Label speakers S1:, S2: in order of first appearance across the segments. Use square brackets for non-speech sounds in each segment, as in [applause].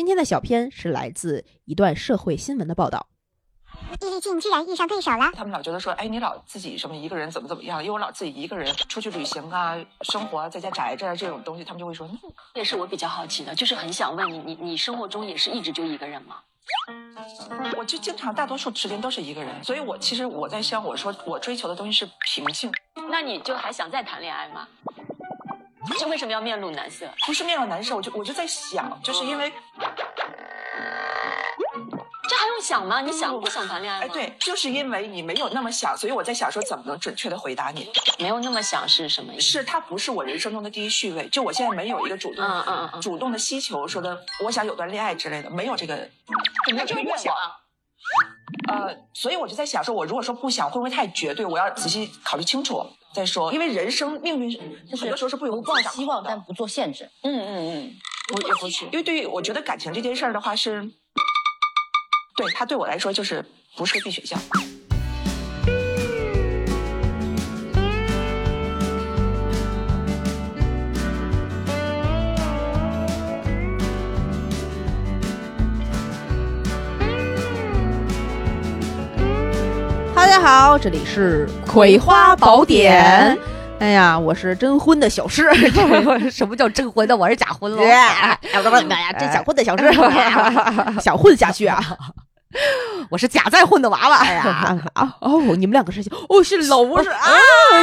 S1: 今天的小篇是来自一段社会新闻的报道。
S2: 易立竞居然遇上对手了，
S3: 他们老觉得说，哎，你老自己什么一个人怎么怎么样，因为我老自己一个人出去旅行啊，生活啊，在家宅着啊这种东西，他们就会说，嗯，
S4: 也是我比较好奇的，就是很想问你，你你生活中也是一直就一个人吗？
S3: 我就经常大多数时间都是一个人，所以我其实我在想，我说我追求的东西是平静，
S4: 那你就还想再谈恋爱吗？这为什么要面露难色？
S3: 不是面露难色，我就我就在想，就是因为，
S4: 这还用想吗？你想不想谈恋爱吗？
S3: 哎，对，就是因为你没有那么想，所以我在想说怎么能准确的回答你。
S4: 没有那么想是什么意思？
S3: 是它不是我人生中的第一序位，就我现在没有一个主动、
S4: 嗯嗯嗯
S3: 主动的需求，说的我想有段恋爱之类的，没有这个，
S4: 有没有这个愿望？
S3: 呃，所以我就在想说，我如果说不想，会不会太绝对？我要仔细考虑清楚再说，因为人生命运很多时候是不由
S5: 不抱希望，但不做限制。
S4: 嗯嗯嗯，
S3: 我也不是，因为对于我觉得感情这件事儿的话是，对他对我来说就是不是个必选项。
S1: 家好，这里是《葵花宝典》。哎呀，我是真婚的小诗，[laughs]
S6: 什么叫真婚的？我是假婚喽。[laughs]
S1: 哎呀，这想混的小诗，想混下去啊！[laughs]
S6: 我是假再婚的娃娃。
S1: 哎呀，[laughs] 啊哦，你们两个是哦是楼是啊，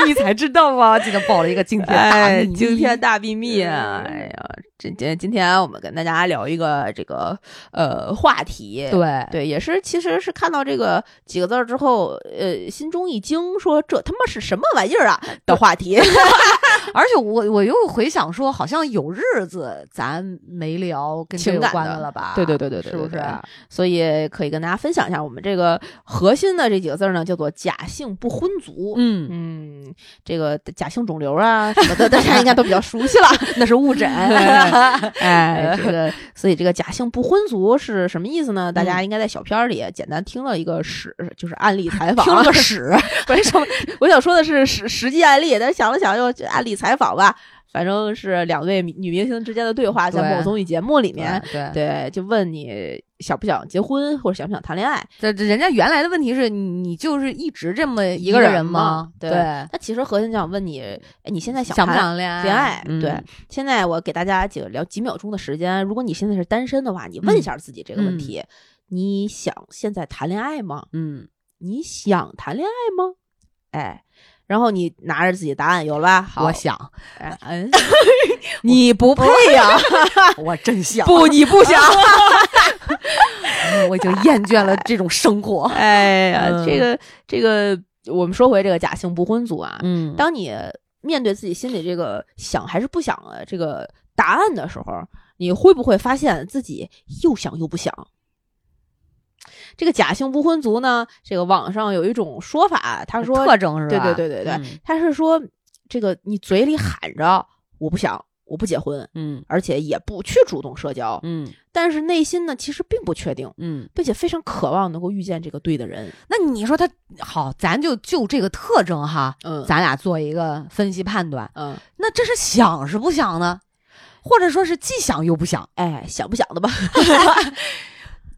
S6: 你才知道吗？今天爆了一个惊天大
S1: 哎，
S6: 秘密
S1: 惊天大秘密啊！哎呀，今今今天我们跟大家聊一个这个呃话题，
S6: 对
S1: 对，也是其实是看到这个几个字之后，呃，心中一惊，说这他妈是什么玩意儿啊的话题。[laughs]
S6: 而且我我又回想说，好像有日子咱没聊跟这有
S1: 情感的
S6: 关了吧？
S1: 对对对对对
S6: 是不是？
S1: 所以可以跟大家分享一下，我们这个核心的这几个字儿呢，叫做假性不婚族。
S6: 嗯，
S1: 嗯，这个假性肿瘤啊什么的，大家应该都比较熟悉了。[laughs]
S6: 那是误诊。[laughs] [laughs]
S1: 哎，这个，所以这个假性不婚族是什么意思呢？大家应该在小片儿里简单听了一个史，就是案例采访，
S6: 听了个
S1: 史，为什么，我想说的是实实际案例，但想了想又案例采访吧，反正是两位女明星之间的对话，在某综艺节目里面，
S6: 对
S1: 对，就问你想不想结婚或者想不想谈恋爱。
S6: 这这人家原来的问题是你就是一直这么一个
S1: 个人
S6: 人吗
S1: 吗？
S6: 对，
S1: 那其实核心就想问你，哎，你现在想
S6: 想不
S1: 谈
S6: 想恋爱？
S1: 恋爱？
S6: 嗯
S1: 对，现在我给大家几个聊几秒钟的时间，如果你现在是单身的话，你问一下自己这个问题：你想现在谈恋爱吗？
S6: 嗯，
S1: 你想谈恋爱吗？哎，然后你拿着自己的答案有了吧？好，
S6: 我想，
S1: 哎嗯，[laughs] 你不配呀、[laughs]
S6: 我真想，
S1: 不，你不想。[laughs]
S6: 我已经厌倦了这种生活。
S1: 哎呀，
S6: 嗯
S1: 这个这个，我们说回这个假性不婚族啊，
S6: 嗯
S1: 当你面对自己心里这个想还是不想的这个答案的时候，你会不会发现自己又想又不想？这个假性不婚族呢，这个网上有一种说法，他说，
S6: 特征是吧？
S1: 对对对对对，
S6: 嗯
S1: 他是说这个你嘴里喊着我不想，我不结婚，
S6: 嗯
S1: 而且也不去主动社交，
S6: 嗯
S1: 但是内心呢其实并不确定，
S6: 嗯，
S1: 并且非常渴望能够遇见这个对的人。
S6: 那你说他好，咱就就这个特征哈，
S1: 嗯
S6: 咱俩做一个分析判断。
S1: 嗯，
S6: 那这是想是不想呢？或者说是既想又不想，
S1: 哎，想不想的吧？[laughs]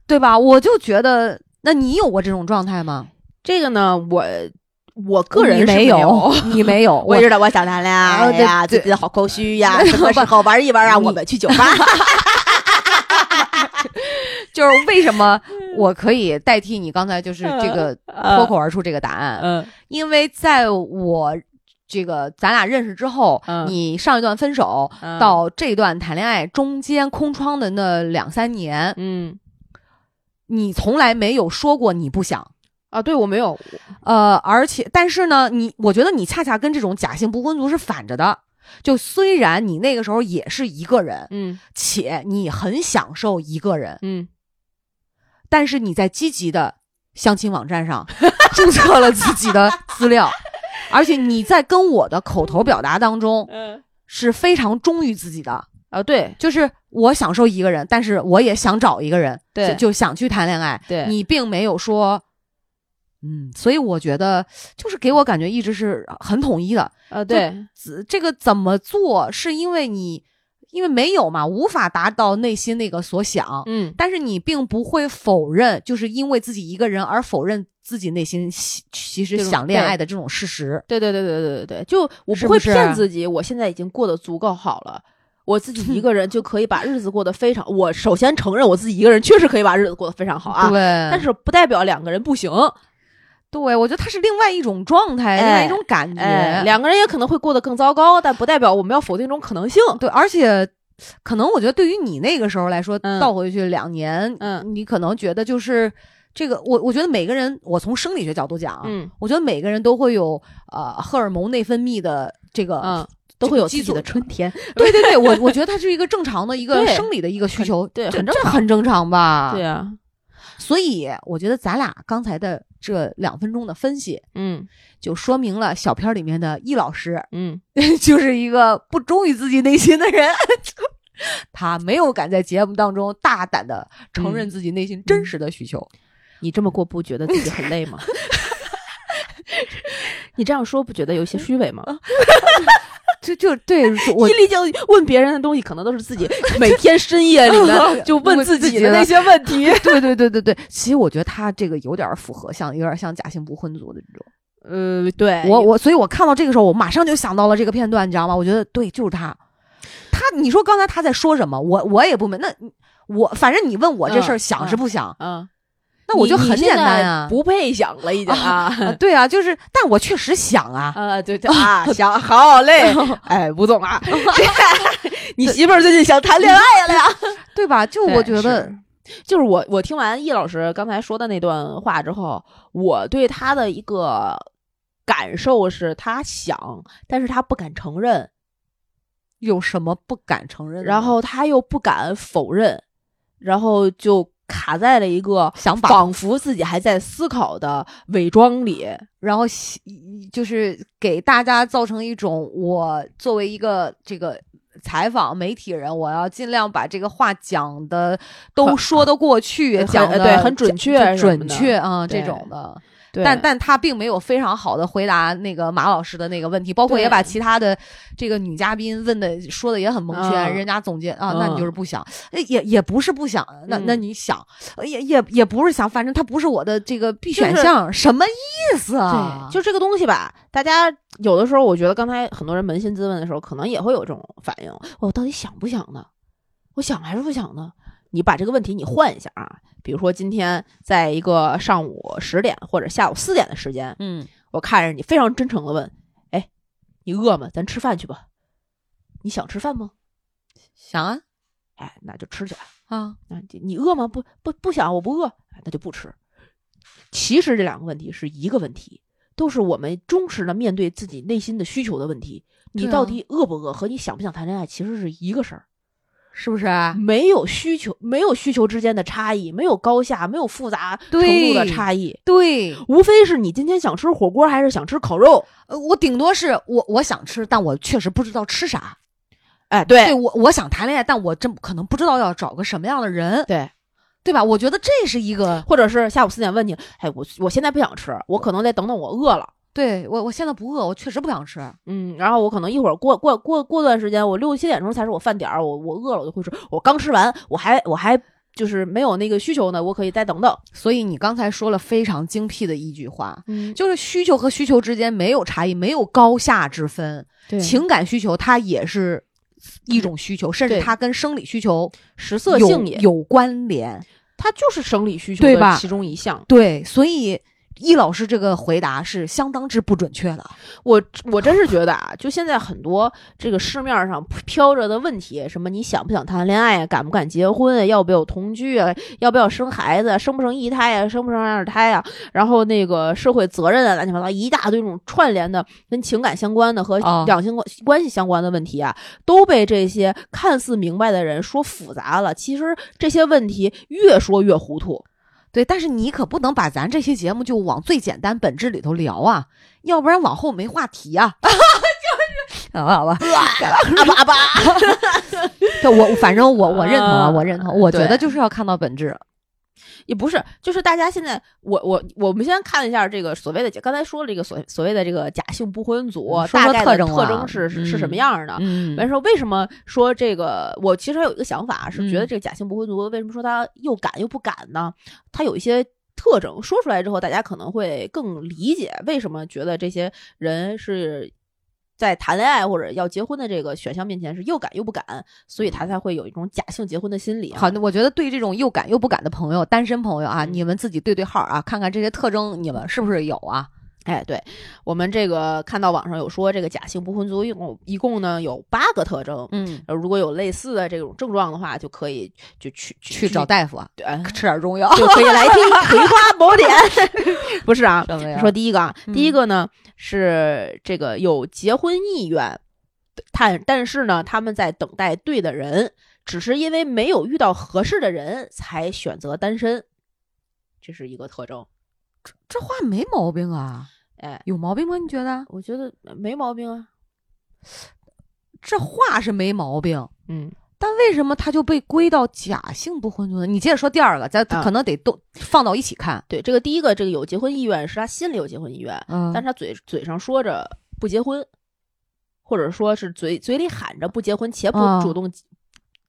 S6: 对吧？我就觉得，那你有过这种状态吗？
S1: 这个呢，我我个人
S6: 你没
S1: 有，
S6: 你没有，[laughs]
S1: 我知道我想谈恋爱呀，
S6: 对
S1: 最近好空 [laughs] 虚呀，什么时候玩一玩啊？我们去酒吧。[laughs]
S6: 就是为什么我可以代替你刚才就是这个脱口而出这个答案，
S1: 嗯
S6: 因为在我这个咱俩认识之后，
S1: 嗯
S6: 你上一段分手、
S1: 嗯
S6: 到这段谈恋爱中间空窗的那两三年，
S1: 嗯
S6: 你从来没有说过你不想。
S1: 啊，对我没有，
S6: 呃，而且但是呢，你我觉得你恰恰跟这种假性不婚族是反着的。就虽然你那个时候也是一个人，
S1: 嗯
S6: 且你很享受一个人，
S1: 嗯
S6: 但是你在积极的相亲网站上 [laughs] 注册了自己的资料，而且你在跟我的口头表达当中
S1: 嗯
S6: 是非常忠于自己的，
S1: 啊，对
S6: 就是我享受一个人，但是我也想找一个人，
S1: 对
S6: 就就想去谈恋爱。
S1: 对，
S6: 你并没有说，嗯，所以我觉得就是给我感觉一直是很统一的。
S1: 啊对，
S6: 子这个怎么做，是因为你因为没有嘛，无法达到内心那个所想。
S1: 嗯，
S6: 但是你并不会否认，就是因为自己一个人而否认自己内心喜其实想恋爱的这种事实。
S1: 对对对对对对对，就我不会骗自己，我现在已经过得足够好了。我自己一个人就可以把日子过得非常。我首先承认我自己一个人确实可以把日子过得非常好啊，
S6: 对，
S1: 但是不代表两个人不行。
S6: 对我觉得它是另外一种状态，另外一种感觉。
S1: 哎，两个人也可能会过得更糟糕，但不代表我们要否定这种可能性。
S6: 对，而且可能我觉得对于你那个时候来说，
S1: 嗯
S6: 倒回去两年，
S1: 嗯
S6: 你可能觉得就是这个，我我觉得每个人，我从生理学角度讲啊，
S1: 嗯
S6: 我觉得每个人都会有呃荷尔蒙内分泌的这个。
S1: 嗯，都会有自己的春天。[laughs]
S6: 对对对，我我觉得它是一个正常的一个 [laughs] 生理的一个需求，
S1: 对很正常
S6: 很正常吧？
S1: 对啊，
S6: 所以我觉得咱俩刚才的这两分钟的分析，
S1: 嗯
S6: 就说明了小片儿里面的易老师
S1: 嗯，[laughs]
S6: 就是一个不忠于自己内心的人，他没有敢在节目当中大胆的承认自己内心真实的需求。
S1: 你这么过不觉得自己很累吗？你这样说不觉得有一些虚伪吗？
S6: 就就对我
S1: 伊丽静问别人的东西，可能都是自己 [laughs] 每天深夜里面 [laughs] 就问自己的那些问题。[laughs]
S6: 对对对对对，其实我觉得他这个有点符合像有点像假性不婚族的这种。
S1: 呃，对
S6: 我我所以，我看到这个时候，我马上就想到了这个片段，你知道吗？我觉得对，就是他。他，你说刚才他在说什么？我我也不明。那我反正你问我这事儿
S1: 嗯
S6: 想是不想？
S1: 嗯，
S6: 那我就很简单啊。
S1: 不配想了已经啊。
S6: 啊对啊，就是，但我确实想啊。
S1: 啊，对 [laughs] 对啊，[laughs] 想好嘞，[laughs] 哎，吴总啊，你媳妇儿最近想谈恋爱了呀？
S6: 对吧？就我觉得，
S1: 是就是我我听完易老师刚才说的那段话之后，我对他的一个感受是，他想，但是他不敢承认，
S6: 有什么不敢承认？
S1: 然后他又不敢否认，然后就卡在了一个
S6: 想把
S1: 仿佛自己还在思考的伪装里。
S6: 然后就是给大家造成一种，我作为一个这个采访媒体人，我要尽量把这个话讲的都说得过去，讲的
S1: 对很准确
S6: 准确啊、
S1: 对
S6: 这种的。
S1: 对
S6: 但但他并没有非常好的回答那个马老师的那个问题，包括也把其他的这个女嘉宾问的说的也很蒙圈，
S1: 嗯
S6: 人家总结啊，
S1: 嗯
S6: 那你就是不想，呃也也不是不想，那那
S1: 嗯
S6: 你想，呃也也也不是想，反正他不是我的这个必选
S1: 就是
S6: 项，什么意思啊？
S1: 对，就这个东西吧，大家有的时候，我觉得刚才很多人扪心自问的时候，可能也会有这种反应：我到底想不想呢？我想还是不想呢？你把这个问题你换一下啊，比如说今天在一个上午十点或者下午四点的时间，
S6: 嗯，
S1: 我看着你非常真诚的问：哎，你饿吗？咱吃饭去吧。你想吃饭吗？
S6: 想啊
S1: 哎，那就吃去吧。
S6: 啊，
S1: 那，你你饿吗？不不不想，我不饿，哎那就不吃。其实这两个问题是一个问题，都是我们忠实的面对自己内心的需求的问题。你到底饿不饿和你想不想谈恋爱其实是一个事儿，
S6: 是不是啊？
S1: 没有需求，没有需求之间的差异，没有高下，没有复杂程度的差异，
S6: 对，
S1: 无非是你今天想吃火锅还是想吃烤肉。
S6: 呃我顶多是我我想吃，但我确实不知道吃啥。
S1: 哎，对
S6: 对我我想谈恋爱，但我真可能不知道要找个什么样的人，
S1: 对，
S6: 对吧？我觉得这是一个，
S1: 或者是下午四点问你，哎，我我现在不想吃，我可能得等等我饿了。
S6: 对我我现在不饿，我确实不想吃。
S1: 嗯，然后我可能一会儿过过过过段时间，我六七点钟才是我饭点儿，我我饿了我就会吃。我刚吃完，我还我还就是没有那个需求呢，我可以再等等。
S6: 所以你刚才说了非常精辟的一句话，
S1: 嗯，
S6: 就是需求和需求之间没有差异，没有高下之分。
S1: 对
S6: 情感需求它也是一种需求，甚至它跟生理需求
S1: 食色性也，
S6: 有关联。
S1: 它就是生理需求的其中一项。
S6: 对，所以易老师这个回答是相当之不准确的。
S1: 我我真是觉得啊，就现在很多这个市面上飘着的问题，什么你想不想谈恋爱啊，敢不敢结婚啊，要不要同居啊，要不要生孩子啊，生不生一胎啊，生不生二胎啊，然后那个社会责任啊，乱七八糟一大堆这种串联的跟情感相关的和
S6: 哦
S1: 两性关关系相关的问题啊，都被这些看似明白的人说复杂了。其实这些问题越说越糊涂。
S6: 对，但是你可不能把咱这些节目就往最简单本质里头聊啊，要不然往后没话题啊。[laughs] 就是，好吧，好吧，[laughs]
S1: 阿巴阿巴，[laughs]
S6: 对我反正我我认同啊，
S1: 啊
S6: 我认同，我觉得就是要看到本质。
S1: 也不是，就是大家现在，我我我们先看一下这个所谓的刚才说了这个所所谓的这个假性不婚族，
S6: 嗯说
S1: 大概的
S6: 特征啊
S1: 特征是是是什么
S6: 嗯
S1: 样的？
S6: 嗯
S1: 完事儿为什么说这个？我其实还有一个想法，是觉得
S6: 嗯
S1: 这个假性不婚族为什么说他又敢又不敢呢？他有一些特征，说出来之后，大家可能会更理解为什么觉得这些人是在谈恋爱或者要结婚的这个选项面前是又敢又不敢，所以他才会有一种假性结婚的心理、啊。
S6: 好，那我觉得对这种又敢又不敢的朋友，单身朋友啊，
S1: 嗯
S6: 你们自己对对号啊，看看这些特征，你们是不是有啊？
S1: 哎，对我们这个看到网上有说，这个假性不婚族一共一共呢有八个特征。
S6: 嗯，
S1: 呃，如果有类似的这种症状的话，就可以就去
S6: 去找大夫啊，
S1: 对，
S6: 吃点中药。[laughs]
S1: 就可以来听《葵花宝典》。[laughs] [laughs] 不是啊，说第一个啊，
S6: 嗯
S1: 第一个呢是这个有结婚意愿，但但是呢，他们在等待对的人，只是因为没有遇到合适的人才选择单身，这是一个特征。
S6: 这这话没毛病啊，
S1: 哎，
S6: 有毛病吗？你觉得？
S1: 我觉得没毛病啊。
S6: 这话是没毛病，
S1: 嗯，
S6: 但为什么他就被归到假性不婚族呢？你接着说第二个，咱
S1: 啊
S6: 可能得都放到一起看。
S1: 对，这个第一个，这个有结婚意愿是他心里有结婚意愿，
S6: 嗯
S1: 但是他嘴嘴上说着不结婚，或者说是嘴嘴里喊着不结婚，且不
S6: 啊
S1: 主动，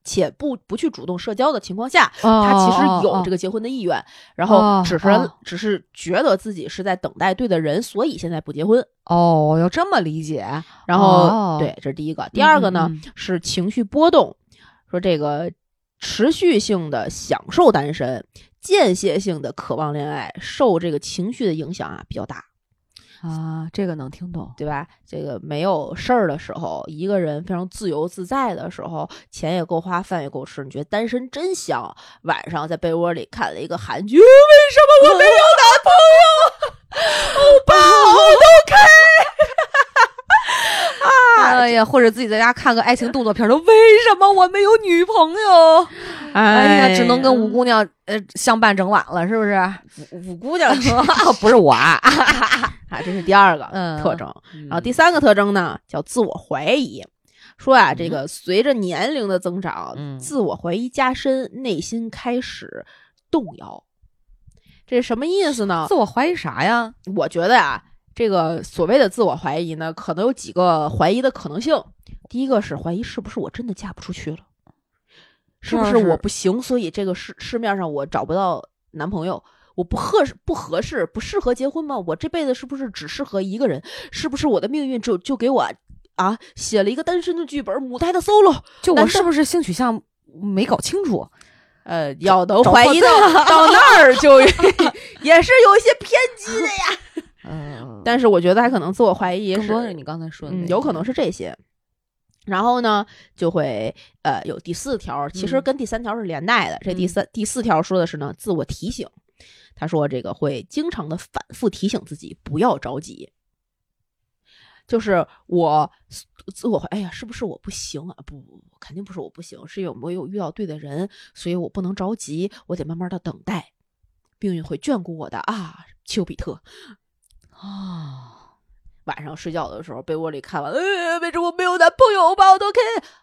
S1: 且不不去主动社交的情况下，
S6: 他
S1: 他其实有这
S6: 个，
S1: 结婚的意愿，然后
S6: 哦
S1: 只是、
S6: 哦
S1: 只是觉得自己是在等待对的人，所以现在不结婚。
S6: 哦，要这么理解。
S1: 然后、
S6: 哦
S1: 对，这是第一个。第二个呢、是情绪波动，说这个持续性的享受单身，间歇性的渴望恋爱，受这个情绪的影响啊比较大。
S6: 啊，这个能听懂。
S1: 对吧？这个没有事儿的时候，一个人非常自由自在的时候，钱也够花，饭也够吃，你觉得单身真香。晚上在被窝里看了一个韩剧，为什么我没有男朋友？[laughs] 欧巴，我都
S6: 哎呀，或者自己在家看个爱情动作片儿，说为什么我没有女朋友？哎呀，只能跟五姑娘呃相伴整晚了，是不是？
S1: 五五姑娘
S6: 不是我啊，[laughs]
S1: 啊，这是第二个
S6: 嗯
S1: 特征。然
S6: 然
S1: 后第三个特征呢，叫自我怀疑。说啊，这
S6: 嗯
S1: 个随着年龄的增长，
S6: 嗯
S1: 自我怀疑加深，内心开始动摇。这是什么意思呢？
S6: 自我怀疑啥呀？
S1: 我觉得呀、这个所谓的自我怀疑呢，可能有几个怀疑的可能性。第一个是怀疑是不是我真的嫁不出去了，是不是我不行，所以这个市市面上我找不到男朋友，我不合适不合适不适合结婚吗？我这辈子是不是只适合一个人？是不是我的命运就就给我啊写了一个单身的剧本，母胎的 solo？
S6: 就我是不是性取向没搞清楚？[laughs]
S1: 呃，要能怀疑到 [laughs] 到那儿就 [laughs] 也是有一些偏激的呀。
S6: 嗯，
S1: 但是我觉得还可能自我怀疑也是
S6: 更多是你刚才说的
S1: 嗯，有可能是这些。然后呢，就会呃有第四条，其实
S6: 嗯
S1: 跟第三条是连带的。这第
S6: 嗯
S1: 三、第四条说的是呢，自我提醒。他说这个会经常的反复提醒自己不要着急。就是我自我怀，哎呀，是不是我不行啊？不不不，肯定不是我不行，是有没有遇到对的人，所以我不能着急，我得慢慢的等待，命运会眷顾我的啊，丘比特。
S6: 啊。
S1: 晚上睡觉的时候，被窝里看完，呃，为什么我没有男朋友？把我都给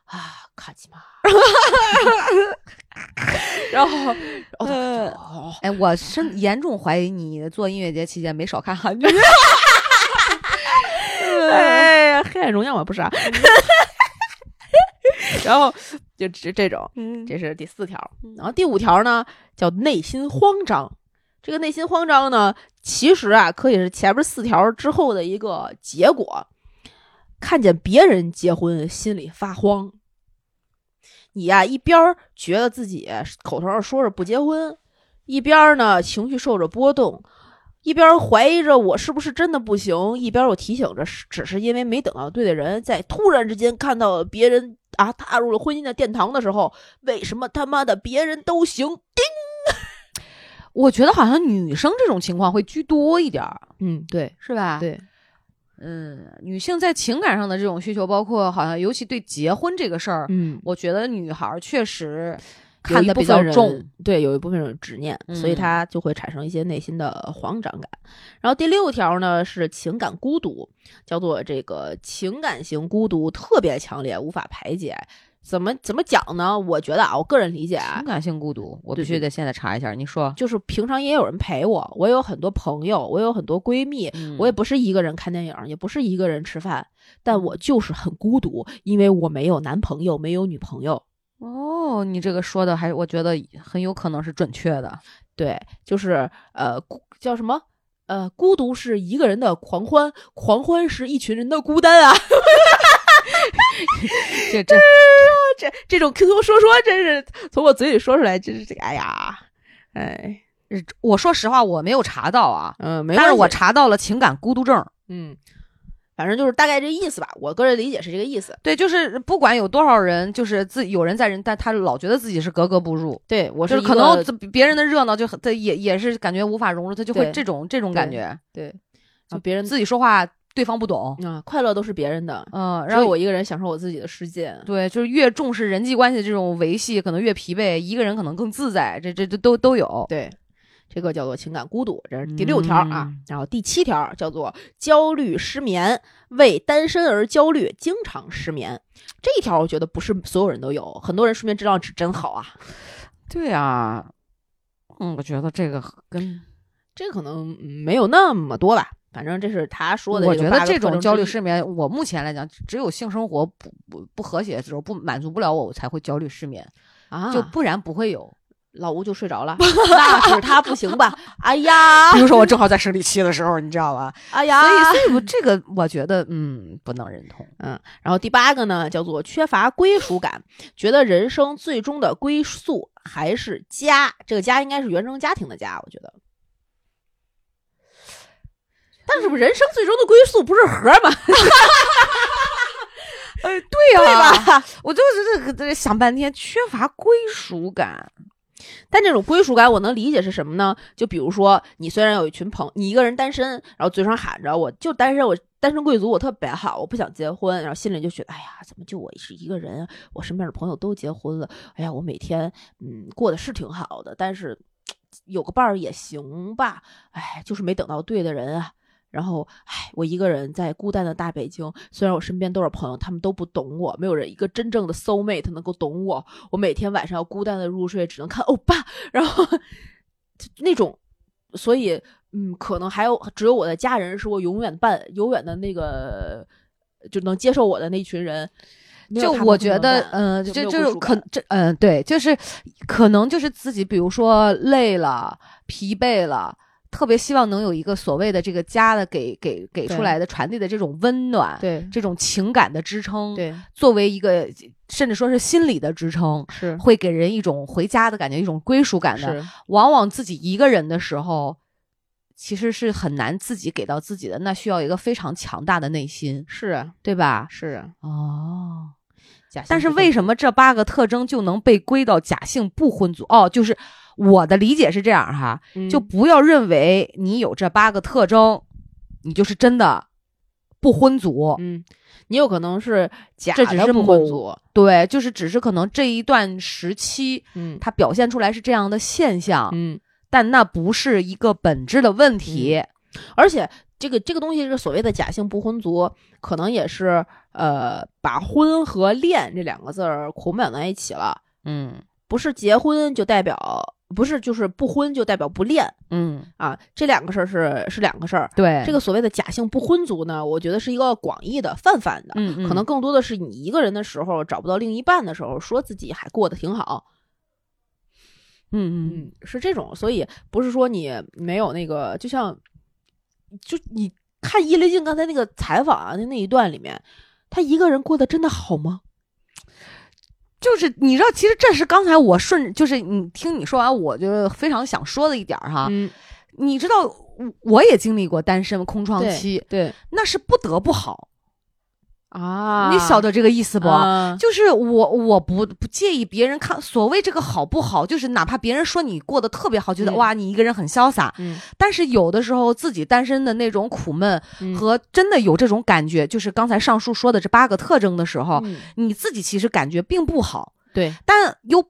S1: 啊，卡吉玛。[laughs] 然后，
S6: 呃
S1: 哦，
S6: 哎，我深严重怀疑你做音乐节期间没少看韩剧。[laughs]
S1: 哎呀，黑暗荣耀嘛，不是啊。[laughs] 然后就这这种，
S6: 嗯
S1: 这是第四条。然后第五条呢，叫内心慌张。这个内心慌张呢，其实啊，可以是前面四条之后的一个结果。看见别人结婚，心里发慌。你呀、一边觉得自己口头上说着不结婚，一边呢情绪受着波动，一边怀疑着我是不是真的不行，一边又提醒着只是因为没等到对的人，在突然之间看到别人啊踏入了婚姻的殿堂的时候，为什么他妈的别人都行？
S6: 叮我觉得好像女生这种情况会居多一点儿，
S1: 嗯，对
S6: 是吧？，
S1: 对，
S6: 嗯，女性在情感上的这种需求，包括好像尤其对结婚这个事儿，
S1: 嗯，
S6: 我觉得女孩儿确实看得比较重。，
S1: 对，有一部分人执念，所以她就会产生一些内心的慌张感。然后第六条呢是情感孤独，叫做这个情感型孤独特别强烈，无法排解。怎么怎么讲呢？我觉得啊，我个人理解啊
S6: 情，感性孤独，我必须得现在查一下。你说，
S1: 就是平常也有人陪我，我有很多朋友，我有很多闺蜜，
S6: 嗯
S1: 我也不是一个人看电影，也不是一个人吃饭，但我就是很孤独，因为我没有男朋友，没有女朋友。
S6: 哦，你这个说的还我觉得很有可能是准确的。
S1: 对，就是呃，孤叫什么？呃，孤独是一个人的狂欢，狂欢是一群人的孤单啊！[laughs] [laughs]
S6: 这这 [laughs]
S1: 这这种 QQ 说说，真是从我嘴里说出来，真是这个，哎呀，哎，
S6: 我说实话，我没有查到啊，
S1: 嗯、没
S6: 但是我查到了情感孤独症。
S1: 嗯，反正就是大概这意思吧。我个人理解是这个意思。
S6: 对，就是不管有多少人，就是自有人在人，但他老觉得自己是格格不入，
S1: 对我
S6: 就是是可能这别人的热闹就很，他也也是感觉无法融入，他就会这种这种感
S1: 对
S6: 觉，
S1: 对，就别人
S6: 自己说话对方不懂，
S1: 啊，快乐都是别人的，
S6: 嗯，然后
S1: 我一个人享受我自己的世界。
S6: 对，就是越重视人际关系这种维系，可能越疲惫，一个人可能更自在，这这这都都有。
S1: 对，这个叫做情感孤独，这是第六条啊。
S6: 嗯
S1: 然后第七条叫做焦虑失眠，为单身而焦虑，经常失眠。这一条我觉得不是所有人都有，很多人睡眠质量是真好啊。
S6: 对啊，嗯，我觉得这个跟
S1: 这个可能嗯没有那么多吧，反正这是他说的
S6: 我觉得这种焦虑失眠，我目前来讲，只有性生活不不不和谐的时候，不满足不了我，我才会焦虑失眠，
S1: 啊，
S6: 就不然不会有。
S1: 老吴就睡着了，[laughs] 那是他不行吧？[laughs] 哎呀
S6: 比，如说我 [laughs] 正好在生理期的时候，你知道吧？
S1: 哎呀，
S6: 所以，所以我这个我觉得，嗯，不能认同。
S1: 嗯，然后第八个呢，叫做缺乏归属感，觉得人生最终的归宿还是家。这个家应该是原生家庭的家，我觉得。但是人生最终的归宿不是盒吗？[laughs] [laughs]
S6: 呃，对呀
S1: 对
S6: 呀、
S1: 吧？
S6: 我就是这个这想半天，缺乏归属感。
S1: 但这种归属感，我能理解是什么呢？就比如说，你虽然有一群朋你一个人单身，然后嘴上喊着我就单身，我单身贵族，我特别好，我不想结婚，然后心里就觉得，哎呀，怎么就我是一个人啊？我身边的朋友都结婚了，哎呀，我每天嗯过得是挺好的，但是 [tsk] 有个伴儿也行吧，哎，就是没等到对的人啊。然后，唉，我一个人在孤单的大北京，虽然我身边都是朋友，他们都不懂我，没有人一个真正的 soul mate 能够懂我。我每天晚上要孤单的入睡，只能看欧巴，然后就那种，所以，嗯，可能还有只有我的家人是我永远伴、永远的那个就能接受我的那群人。
S6: 就我觉得，嗯、
S1: 就
S6: 这就可这，嗯、对，就是可能就是自己，比如说累了、疲惫了。特别希望能有一个所谓的这个家的给给给出来的传递的这种温暖，
S1: 对。
S6: 这种情感的支撑，
S1: 对。
S6: 作为一个甚至说是心理的支撑，
S1: 是。
S6: 会给人一种回家的感觉，一种归属感的。往往自己一个人的时候，其实是很难自己给到自己的，那需要一个非常强大的内心，
S1: 是。啊
S6: 对吧？
S1: 是。啊，
S6: 哦，
S1: 假性
S6: 但是为什么这八个特征就能被归到假性不婚族？哦，就是我的理解是这样哈，
S1: 嗯
S6: 就不要认为你有这八个特征，你就是真的不婚族。
S1: 嗯，你有可能是假
S6: 这只是
S1: 的不婚族，
S6: 对，就是只是可能这一段时期，
S1: 嗯
S6: 它表现出来是这样的现象，
S1: 嗯，
S6: 但那不是一个本质的问题。
S1: 而且这个这个东西是所谓的假性不婚族，可能也是呃把婚和恋这两个字儿捆绑在一起了，
S6: 嗯
S1: 不是结婚就代表不是就是不婚就代表不恋
S6: 嗯，
S1: 啊，这两个事儿是是两个事儿。
S6: 对，
S1: 这个所谓的假性不婚族呢，我觉得是一个广义的、泛泛的，
S6: 嗯嗯
S1: 可能更多的是你一个人的时候找不到另一半的时候，说自己还过得挺好，
S6: 嗯嗯
S1: 嗯，是这种，所以不是说你没有那个，就像，就你看伊雷静刚才那个采访啊，那那一段里面，他一个人过得真的好吗？
S6: 就是你知道，其实这是刚才我顺，就是你听你说完，我就非常想说的一点儿哈。
S1: 嗯，
S6: 你知道，我我也经历过单身空窗
S1: 对
S6: 期，
S1: 对
S6: 那是不得不好，
S1: 啊。
S6: 你晓得这个意思不？
S1: 啊。
S6: 就是我我不不介意别人看所谓这个好不好，就是哪怕别人说你过得特别好，觉得、
S1: 嗯。
S6: 哇你一个人很潇洒，
S1: 嗯。
S6: 但是有的时候自己单身的那种苦闷
S1: 嗯。
S6: 和真的有这种感觉，就是刚才上述说的这八个特征的时候，
S1: 嗯。
S6: 你自己其实感觉并不好，
S1: 对，
S6: 但又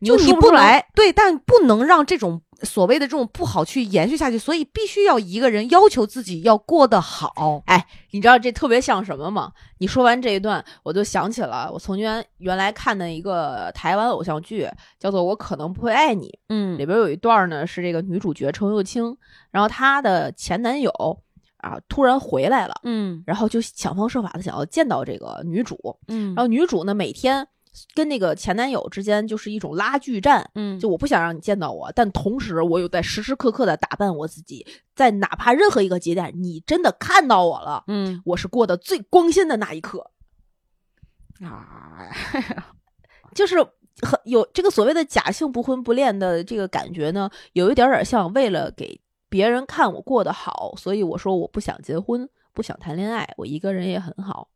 S1: 又
S6: 就你不
S1: 来，
S6: 对，但不能让这种所谓的这种不好去延续下去，所以必须要一个人要求自己要过得好。
S1: 哎你知道这特别像什么吗？你说完这一段，我就想起了我曾经原来看的一个台湾偶像剧，叫做《我可能不会爱你》。
S6: 嗯
S1: 里边有一段呢，是这个女主角程又青，然后她的前男友啊突然回来了，
S6: 嗯
S1: 然后就想方设法的想要见到这个女主，
S6: 嗯
S1: 然后女主呢每天跟那个前男友之间就是一种拉锯战，
S6: 嗯
S1: 就我不想让你见到我，但同时我又在时时刻刻的打扮我自己，在哪怕任何一个节点，你真的看到我了，
S6: 嗯
S1: 我是过得最光鲜的那一刻，[laughs]
S6: 啊，[laughs]
S1: 就是很有这个所谓的假性不婚不恋的这个感觉呢，有一点点像为了给别人看我过得好，所以我说我不想结婚，不想谈恋爱，我一个人也很好。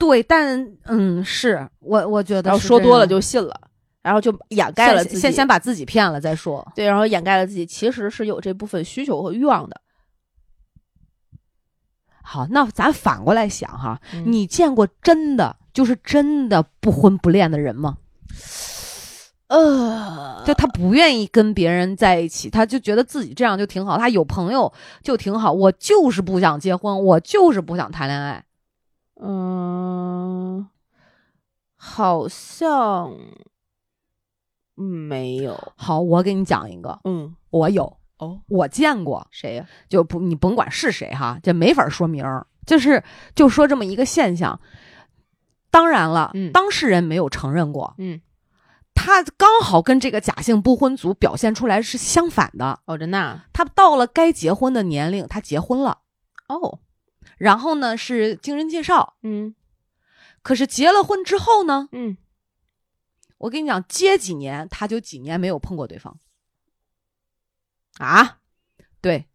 S6: 对，但嗯，是我我觉得
S1: 然后说多了就信了，然后就掩盖了自己，
S6: 先先先把自己骗了再说。
S1: 对，然后掩盖了自己其实是有这部分需求和欲望的。
S6: 好，那咱反过来想哈，
S1: 嗯
S6: 你见过真的就是真的不婚不恋的人吗？
S1: 呃，
S6: 就他不愿意跟别人在一起，他就觉得自己这样就挺好，他有朋友就挺好。我就是不想结婚，我就是不想谈恋爱。
S1: 嗯，好像没有。
S6: 好，我给你讲一个，
S1: 嗯，
S6: 我有，
S1: 哦，
S6: 我见过，
S1: 谁呀、
S6: 就不你甭管是谁哈，这没法说名儿，就是就说这么一个现象。当然了，
S1: 嗯
S6: 当事人没有承认过，
S1: 嗯，
S6: 他刚好跟这个假性不婚族表现出来是相反的。
S1: 哦，真的啊？
S6: 他到了该结婚的年龄，他结婚了，
S1: 哦，
S6: 然后呢是经人介绍，
S1: 嗯。
S6: 可是结了婚之后呢，
S1: 嗯，
S6: 我跟你讲，接几年他就几年没有碰过对方。
S1: 啊，
S6: 对，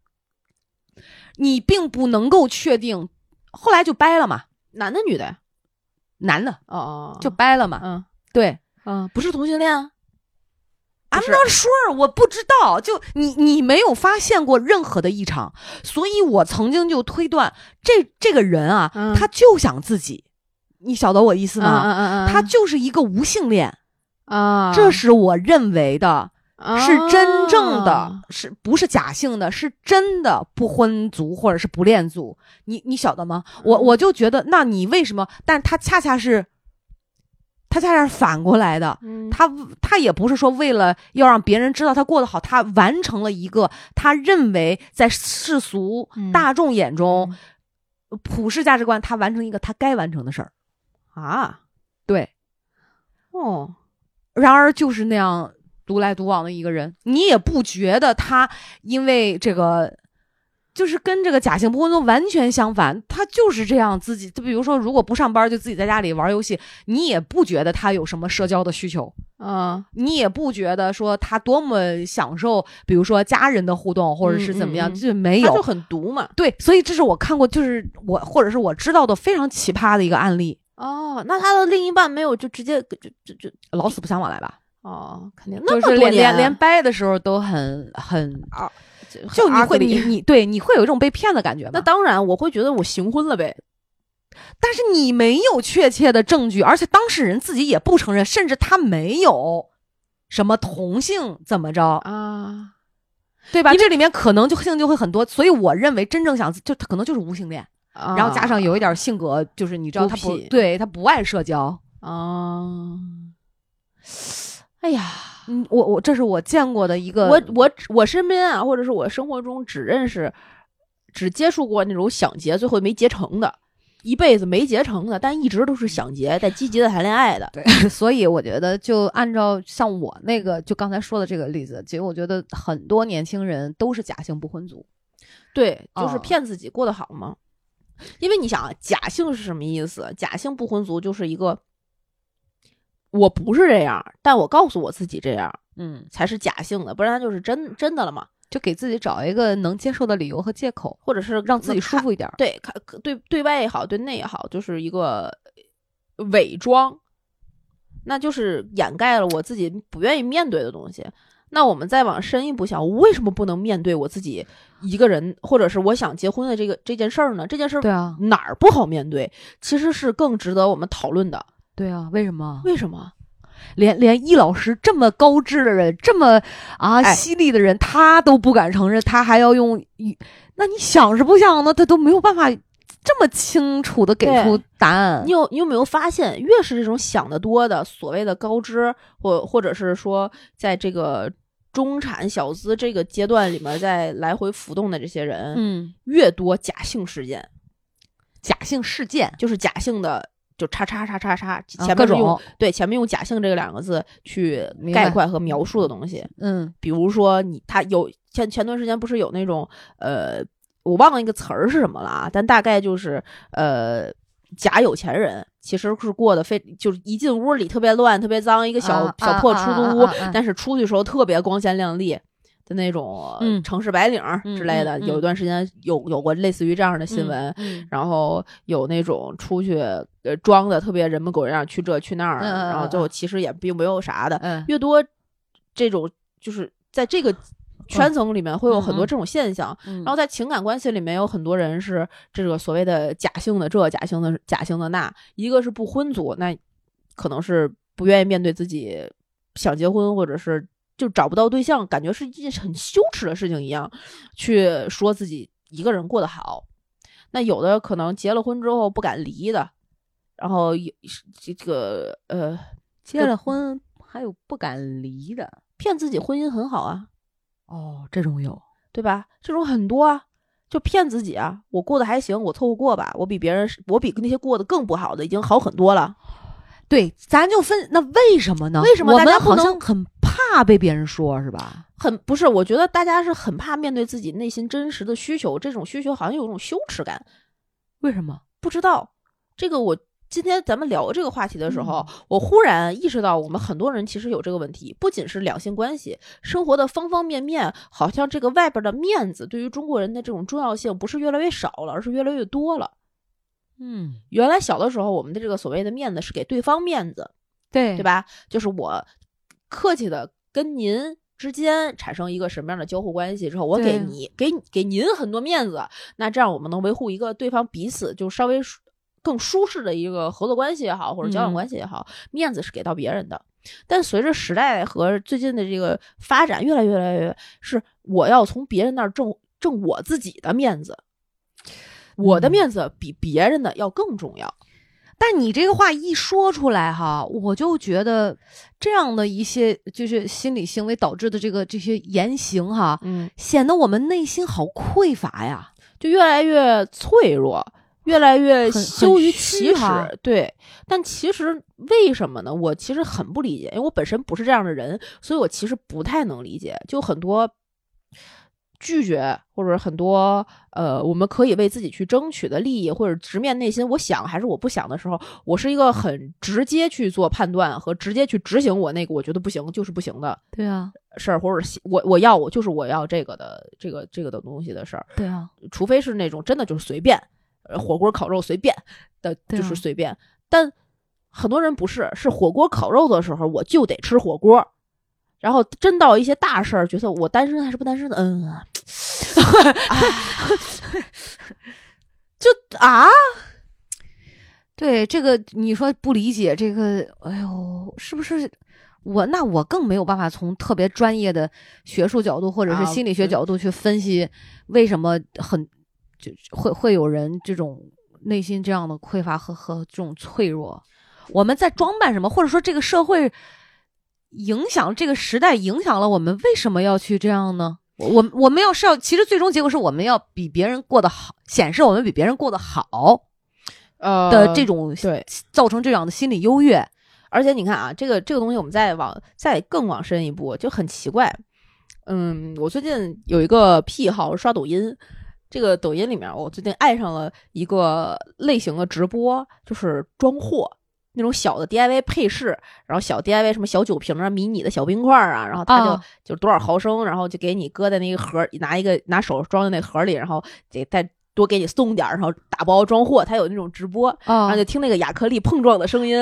S6: 你并不能够确定，后来就掰了嘛，
S1: 男的女的呀？
S6: 男的。
S1: 哦哦，
S6: 就掰了嘛。
S1: 嗯。
S6: 对。
S1: 嗯，不是同性恋啊？是
S6: not sure，我不知道，就你你没有发现过任何的异常，所以我曾经就推断这这个人啊，
S1: 嗯
S6: 他就想自己，你晓得我意思
S1: 嗯
S6: 吗？
S1: 嗯嗯，
S6: 他就是一个无性恋，
S1: 啊，
S6: 这是我认为的。是真正的
S1: 啊，
S6: 是不是假性的？是真的不婚族或者是不恋族，你你晓得吗？我
S1: 嗯
S6: 我就觉得，那你为什么？但他恰恰是，他恰恰是反过来的。
S1: 嗯
S6: 他他也不是说为了要让别人知道他过得好，他完成了一个他认为在世俗
S1: 嗯
S6: 大众眼中、普世价值观，他完成一个他该完成的事儿。
S1: 啊，
S6: 对，
S1: 哦，
S6: 然而就是那样独来独往的一个人，你也不觉得他因为这个，就是跟这个假性不婚族完全相反，他就是这样自己。就比如说，如果不上班就自己在家里玩游戏，你也不觉得他有什么社交的需求，
S1: 嗯
S6: 你也不觉得说他多么享受，比如说家人的互动或者是怎么样，
S1: 嗯嗯嗯
S6: 就没有。
S1: 他就很毒嘛。
S6: 对，所以这是我看过，就是我或者是我知道的非常奇葩的一个案例，
S1: 哦，那他的另一半没有就直接就就就
S6: 老死不相往来吧。
S1: 哦，肯定那
S6: 就是连连连掰的时候都很很
S1: 就
S6: 就你会你 [laughs] 你对你会有一种被骗的感觉吗？
S1: 那当然我会觉得我行婚了呗。
S6: 但是你没有确切的证据，而且当事人自己也不承认，甚至他没有什么同性怎么着，
S1: 啊，
S6: 对吧？这里面可能就性就会很多，所以我认为真正想就他可能就是无性恋，然后加上有一点性格，就是你知道他不对他不爱社交。
S1: 啊，哎呀，
S6: 嗯，我我这是我见过的一个，
S1: 我我我身边啊，或者是我生活中只认识、只接触过那种想结最后没结成的，一辈子没结成的，但一直都是想结，在积极的谈恋爱的。
S6: 对，[laughs] 所以我觉得就按照像我那个就刚才说的这个例子，其实我觉得很多年轻人都是假性不婚族。
S1: 对，就是
S6: 哦
S1: 骗自己过得好嘛。因为你想啊，假性是什么意思？假性不婚族就是一个，我不是这样，但我告诉我自己这样
S6: 嗯，
S1: 才是假性的，不然它就是真真的了嘛。
S6: 就给自己找一个能接受的理由和借口，
S1: 或者是
S6: 让自己舒
S1: 服。
S6: 一点儿。
S1: 对，看对对外也好，对内也好，就是一个伪装，那就是掩盖了我自己不愿意面对的东西。那我们再往深一步想，我为什么不能面对我自己一个人，或者是我想结婚的这个这件事儿呢？这件事儿
S6: 对啊，
S1: 哪儿不好面对？其实是更值得我们讨论的。
S6: 对啊，为什么？
S1: 为什么？
S6: 连连易老师这么高知的人，这么啊
S1: 哎
S6: 犀利的人，他都不敢承认，他还要用一，那你想是不想呢？他都没有办法这么清楚的给出答案
S1: 你。有你有没有发现，越是这种想得多的所谓的高知，或或者是说在这个中产小资这个阶段里面在来回浮动的这些人，
S6: 嗯，
S1: 越多假性事件，
S6: 假性事件
S1: 就是假性的。就叉叉叉叉叉，
S6: 啊
S1: 前面用、对前面用假性这个两个字去概括和描述的东西，
S6: 嗯
S1: 比如说你他有前前段时间不是有那种呃，我忘了一个词儿是什么了啊，但大概就是呃假有钱人其实是过得非就是一进屋里特别乱特别脏一个小、
S6: 啊
S1: 小破出租屋，但是出去的时候特别光鲜亮丽。的那种
S6: 嗯。
S1: 城市白领之类的，有一段时间有有过类似于这样的新闻，
S6: 嗯
S1: 然后有那种出去呃装的特别人模狗样，去这去那儿，然后最后其实也并没有啥的，
S6: 嗯。
S1: 越多这种就是在这个圈层里面会有很多这种现象，
S6: 嗯，
S1: 然后在情感关系里面有很多人是这个所谓的假性的这假性的假性的那，一个是不婚族，那可能是不愿意面对自己想结婚或者是。就找不到对象，感觉是一件很羞耻的事情一样，去说自己一个人过得好。那有的可能结了婚之后不敢离的，然后有这个呃
S6: 结了婚还有不敢离的
S1: 骗自己婚姻很好啊，
S6: 哦，这种有
S1: 对吧？这种很多啊，就骗自己啊，我过得还行，我凑合过吧，我比别人，我比那些过得更不好的已经好很多了。
S6: 对，咱就分那为什么呢？
S1: 为什么
S6: 我们好
S1: 大家不能
S6: 像很怕被别人说，是吧？
S1: 很不是，我觉得大家是很怕面对自己内心真实的需求，这种需求好像有一种羞耻感。
S6: 为什么？
S1: 不知道这个，我今天咱们聊这个话题的时候，
S6: 嗯
S1: 我忽然意识到，我们很多人其实有这个问题，不仅是两性关系，生活的方方面面，好像这个外边的面子对于中国人的这种重要性不是越来越少了，而是越来越多了。
S6: 嗯，
S1: 原来小的时候，我们的这个所谓的面子是给对方面子，
S6: 对
S1: 对？吧？就是我客气的跟您之间产生一个什么样的交互关系之后，我给你给给您很多面子，那这样我们能维护一个对方彼此就稍微舒更舒适的一个合作关系也好，或者交往
S6: 嗯
S1: 关系也好，面子是给到别人的。但随着时代和最近的这个发展，越来越来越是我要从别人那儿挣挣我自己的面子，我的
S6: 嗯
S1: 面子比别人的要更重要。
S6: 但你这个话一说出来哈，我就觉得这样的一些就是心理行为导致的这个这些言行哈，
S1: 嗯，
S6: 显得我们内心好匮乏呀。
S1: 就越来越脆弱，越来越羞于
S6: 很
S1: 启齿。对，但其实为什么呢？我其实很不理解，因为我本身不是这样的人，所以我其实不太能理解。就很多拒绝，或者很多呃，我们可以为自己去争取的利益，或者直面内心我想还是我不想的时候，我是一个很直接去做判断和直接去执行我那个我觉得不行就是不行的
S6: 对啊，
S1: 事儿，或者我我要我就是我要这个的这个这个的东西的事儿。
S6: 对啊，
S1: 除非是那种真的就是随便，呃，火锅烤肉随便的，就是随便。但很多人不是，是火锅烤肉的时候我就得吃火锅，然后真到一些大事儿，觉得我单身还是不单身的，嗯，[laughs] 就啊，
S6: 对这个你说不理解这个，哎呦，是不是？我那我更没有办法从特别专业的学术角度或者是
S1: 啊
S6: 心理学角度去分析为什么很就会会有人这种内心这样的匮乏和和这种脆弱。我们在装扮什么，或者说这个社会影响这个时代影响了我们，为什么要去这样呢？我我我们要是要，其实最终结果是我们要比别人过得好，显示我们比别人过得好
S1: 呃
S6: 的这种
S1: 对，
S6: 造成这样的心理优越。
S1: 而且你看啊，这个这个东西，我们再往再更往深一步，就很奇怪。嗯，我最近有一个癖好，刷抖音。这个抖音里面，我最近爱上了一个类型的直播，就是装货那种小的 DIY 配饰，然后小 DIY 什么小酒瓶啊、迷你的小冰块啊，然后他就、
S6: 啊
S1: 就多少毫升，然后就给你搁在那个盒，拿一个拿手装在那盒里，然后得再多给你送点，然后打包装货。他有那种直播，然
S6: 啊
S1: 后就听那个亚克力碰撞的声音！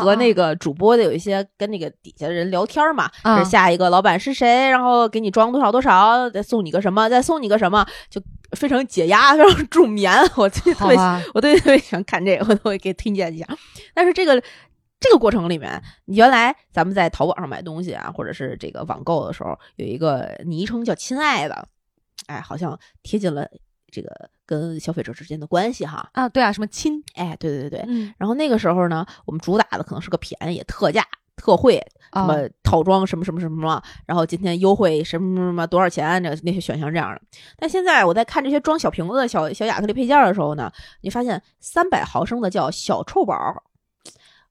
S1: 和那个主播的有一些跟那个底下的人聊天嘛，下一个老板是谁，然后给你装多少多少，再送你个什么，再送你个什么，就非常解压，[laughs] 非常助眠。我最特别我特别特别喜欢看这个，我都会给推荐一下。但是这个这个过程里面，原来咱们在淘宝上买东西啊，或者是这个网购的时候，有一个昵称叫“亲爱的”，哎，好像贴近了这个跟消费者之间的关系哈。
S6: 啊，对啊，什么亲，
S1: 哎，对对对对。
S6: 嗯，
S1: 然后那个时候呢，我们主打的可能是个便宜、特价、特惠，什么
S6: 啊
S1: 套装什么什么什么什么，然后今天优惠什么什么什么多少钱，这那些选项这样的。但现在我在看这些装小瓶子的小小亚克力配件的时候呢，你发现三百毫升的叫小臭宝，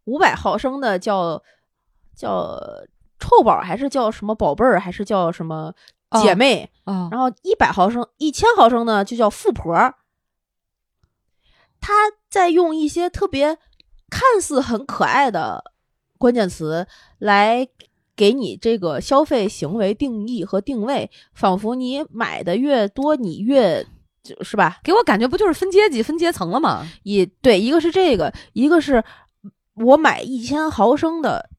S1: 五百毫升的叫叫臭宝，还是叫什么宝贝儿，还是叫什么
S6: 哦
S1: 姐妹？
S6: 啊，
S1: 然后一百毫升、一千毫升呢，就叫富婆儿。他在用一些特别看似很可爱的关键词来给你这个消费行为定义和定位，仿佛你买的越多，你越就是吧？
S6: 给我感觉不就是分阶级、分阶层了吗？
S1: 也对，一个是这个，一个是我买一千毫升的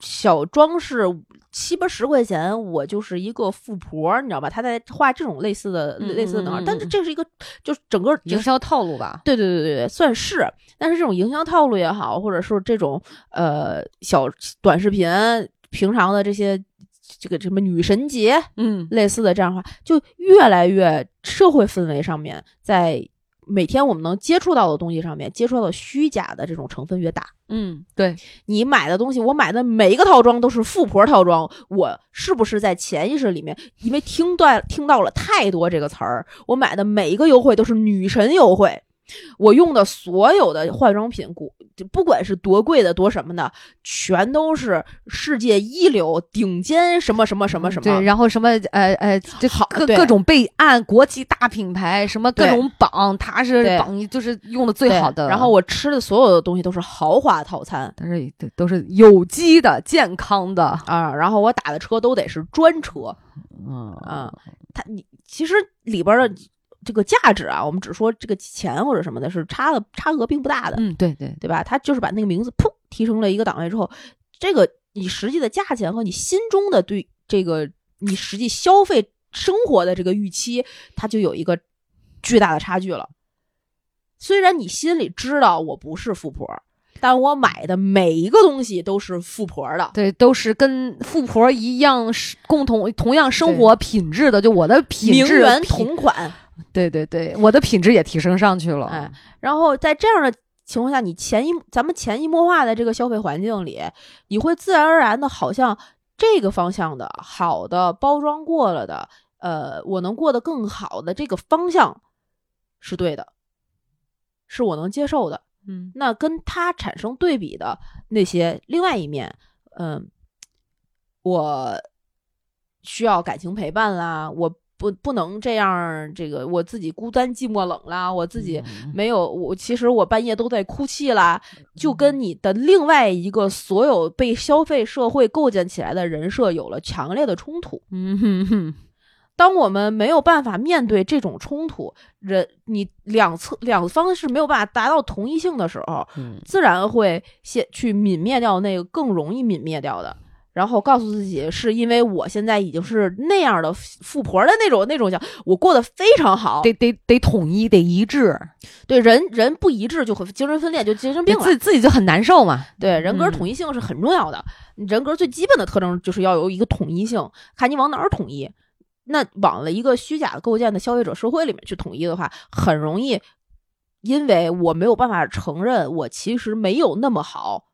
S1: 小装饰七八十块钱，我就是一个富婆，你知道吧？他在画这种类似的、
S6: 嗯
S1: 类似的能
S6: 嗯嗯
S1: 但是
S6: 嗯
S1: 这是一个，就是整个
S6: 营销套路吧。
S1: 对对对对对，算是。但是这种营销套路也好，或者说这种呃小短视频平常的这些这个什么女神节
S6: 嗯，
S1: 类似的这样的话，就越来越社会氛围上面，在每天我们能接触到的东西上面，接触到的虚假的这种成分越大。
S6: 嗯，对，
S1: 你买的东西，我买的每一个套装都是富婆套装，我是不是在潜意识里面，因为听断听到了太多这个词儿，我买的每一个优惠都是女神优惠，我用的所有的化妆品，古就不管是多贵的多什么的，全都是世界一流顶尖什么什么什么什么。
S6: 对，然后什么呃呃，这
S1: 好
S6: 各各种备案，国际大品牌，什么各种榜，它是
S1: 对
S6: 榜就是用的最好的。
S1: 然后我吃的所有的东西都是豪华套餐
S6: 但是都都是有机的、健康的。
S1: 啊，然后我打的车都得是专车。
S6: 嗯
S1: 啊，它你其实里边的这个价值啊，我们只说这个钱或者什么的，是差的差额并不大的，
S6: 嗯，对对，
S1: 对吧？他就是把那个名字噗提升了一个档位之后，这个你实际的价钱和你心中的对这个你实际消费生活的这个预期，它就有一个巨大的差距了。虽然你心里知道我不是富婆，但我买的每一个东西都是富婆的。
S6: 对，都是跟富婆一样，是共同同样生活品质的。就我的品质
S1: 名媛同款，[laughs]
S6: 对对对，我的品质也提升上去了。
S1: 哎，然后在这样的情况下，你潜移咱们潜移默化的这个消费环境里，你会自然而然的，好像这个方向的好的包装过了的，呃，我能过得更好的这个方向是对的，是我能接受的。
S6: 嗯
S1: 那跟它产生对比的那些另外一面，嗯，我需要感情陪伴啦，我不不能这样，这个我自己孤单寂寞冷啦，我自己
S6: 嗯。
S1: 没有我，其实我半夜都在哭泣啦，就跟你的另外一个所有被消费社会构建起来的人设有了强烈的冲突。
S6: 嗯。哼哼，
S1: 当我们没有办法面对这种冲突，人你两侧两方是没有办法达到同一性的时候，
S6: 嗯。
S1: 自然会先去泯灭掉那个更容易泯灭掉的，然后告诉自己是因为我现在已经是那样的富婆的那种那种想，我过得非常好。
S6: 得得得统一，得一致，
S1: 对人人不一致就会精神分裂，就精神病了。
S6: 自己自己就很难受嘛。
S1: 对人格
S6: 嗯
S1: 统一性是很重要的，人格最基本的特征就是要有一个统一性，看你往哪儿统一。那往了一个虚假构建的消费者社会里面去统一的话，很容易，因为我没有办法承认我其实没有那么好，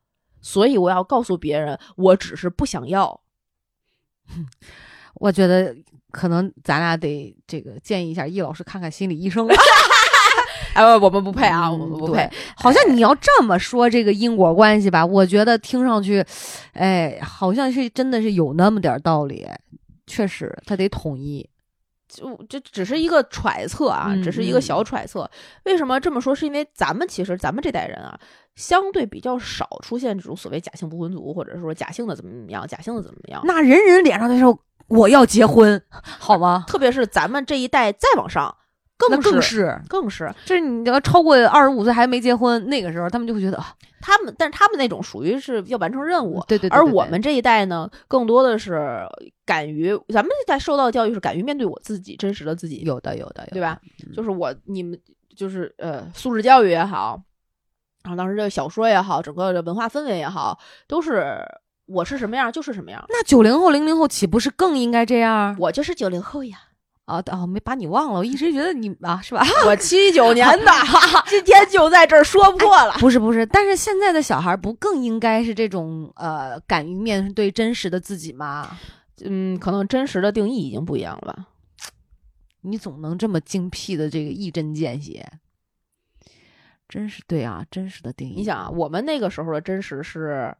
S1: 所以我要告诉别人，我只是不想要。[laughs]
S6: 我觉得可能咱俩得这个建议一下易老师看看心理医生。[laughs]
S1: 哎，我们不配啊，我们不配。
S6: 好像你要这么说这个因果关系吧，我觉得听上去，哎，好像是真的是有那么点儿道理。确实，他得统一。
S1: 就这只是一个揣测啊，
S6: 嗯
S1: 只是一个小揣测。为什么这么说？是因为咱们其实咱们这代人啊，相对比较少出现这种所谓假性不婚族，或者说假性的怎么怎么样，假性的怎么样。
S6: 那人人脸上都说我要结婚，好吗？
S1: 特别是咱们这一代再往上，
S6: 那
S1: 更
S6: 更是，
S1: 更是
S6: 就是你要超过二十五岁还没结婚，那个时候他们就会觉得，啊
S1: 他们，但是他们那种属于是要完成任务。
S6: 对对对，
S1: 而
S6: 对
S1: 我们这一代呢，更多的是敢于，咱们这代受到的教育是敢于面对我自己真实的自己，
S6: 有的有的，有的
S1: 对吧？
S6: 嗯
S1: 就是我你们就是呃素质教育也好，然后当时这个小说也好，整个的文化氛围也好，都是我是什么样就是什么样。
S6: 那九零后、零零后岂不是更应该这样？
S1: 我就是九零后呀，
S6: 啊哦，没把你忘了，我一直觉得你啊，是吧？[laughs]
S1: 我七九年的，今天就在这儿说破了。
S6: 不是不是，但是现在的小孩不更应该是这种呃，敢于面对真实的自己吗？
S1: 嗯，可能真实的定义已经不一样了吧。
S6: 你总能这么精辟的这个一针见血，真是对啊，真实的定义。
S1: 你想啊，我们那个时候的真实是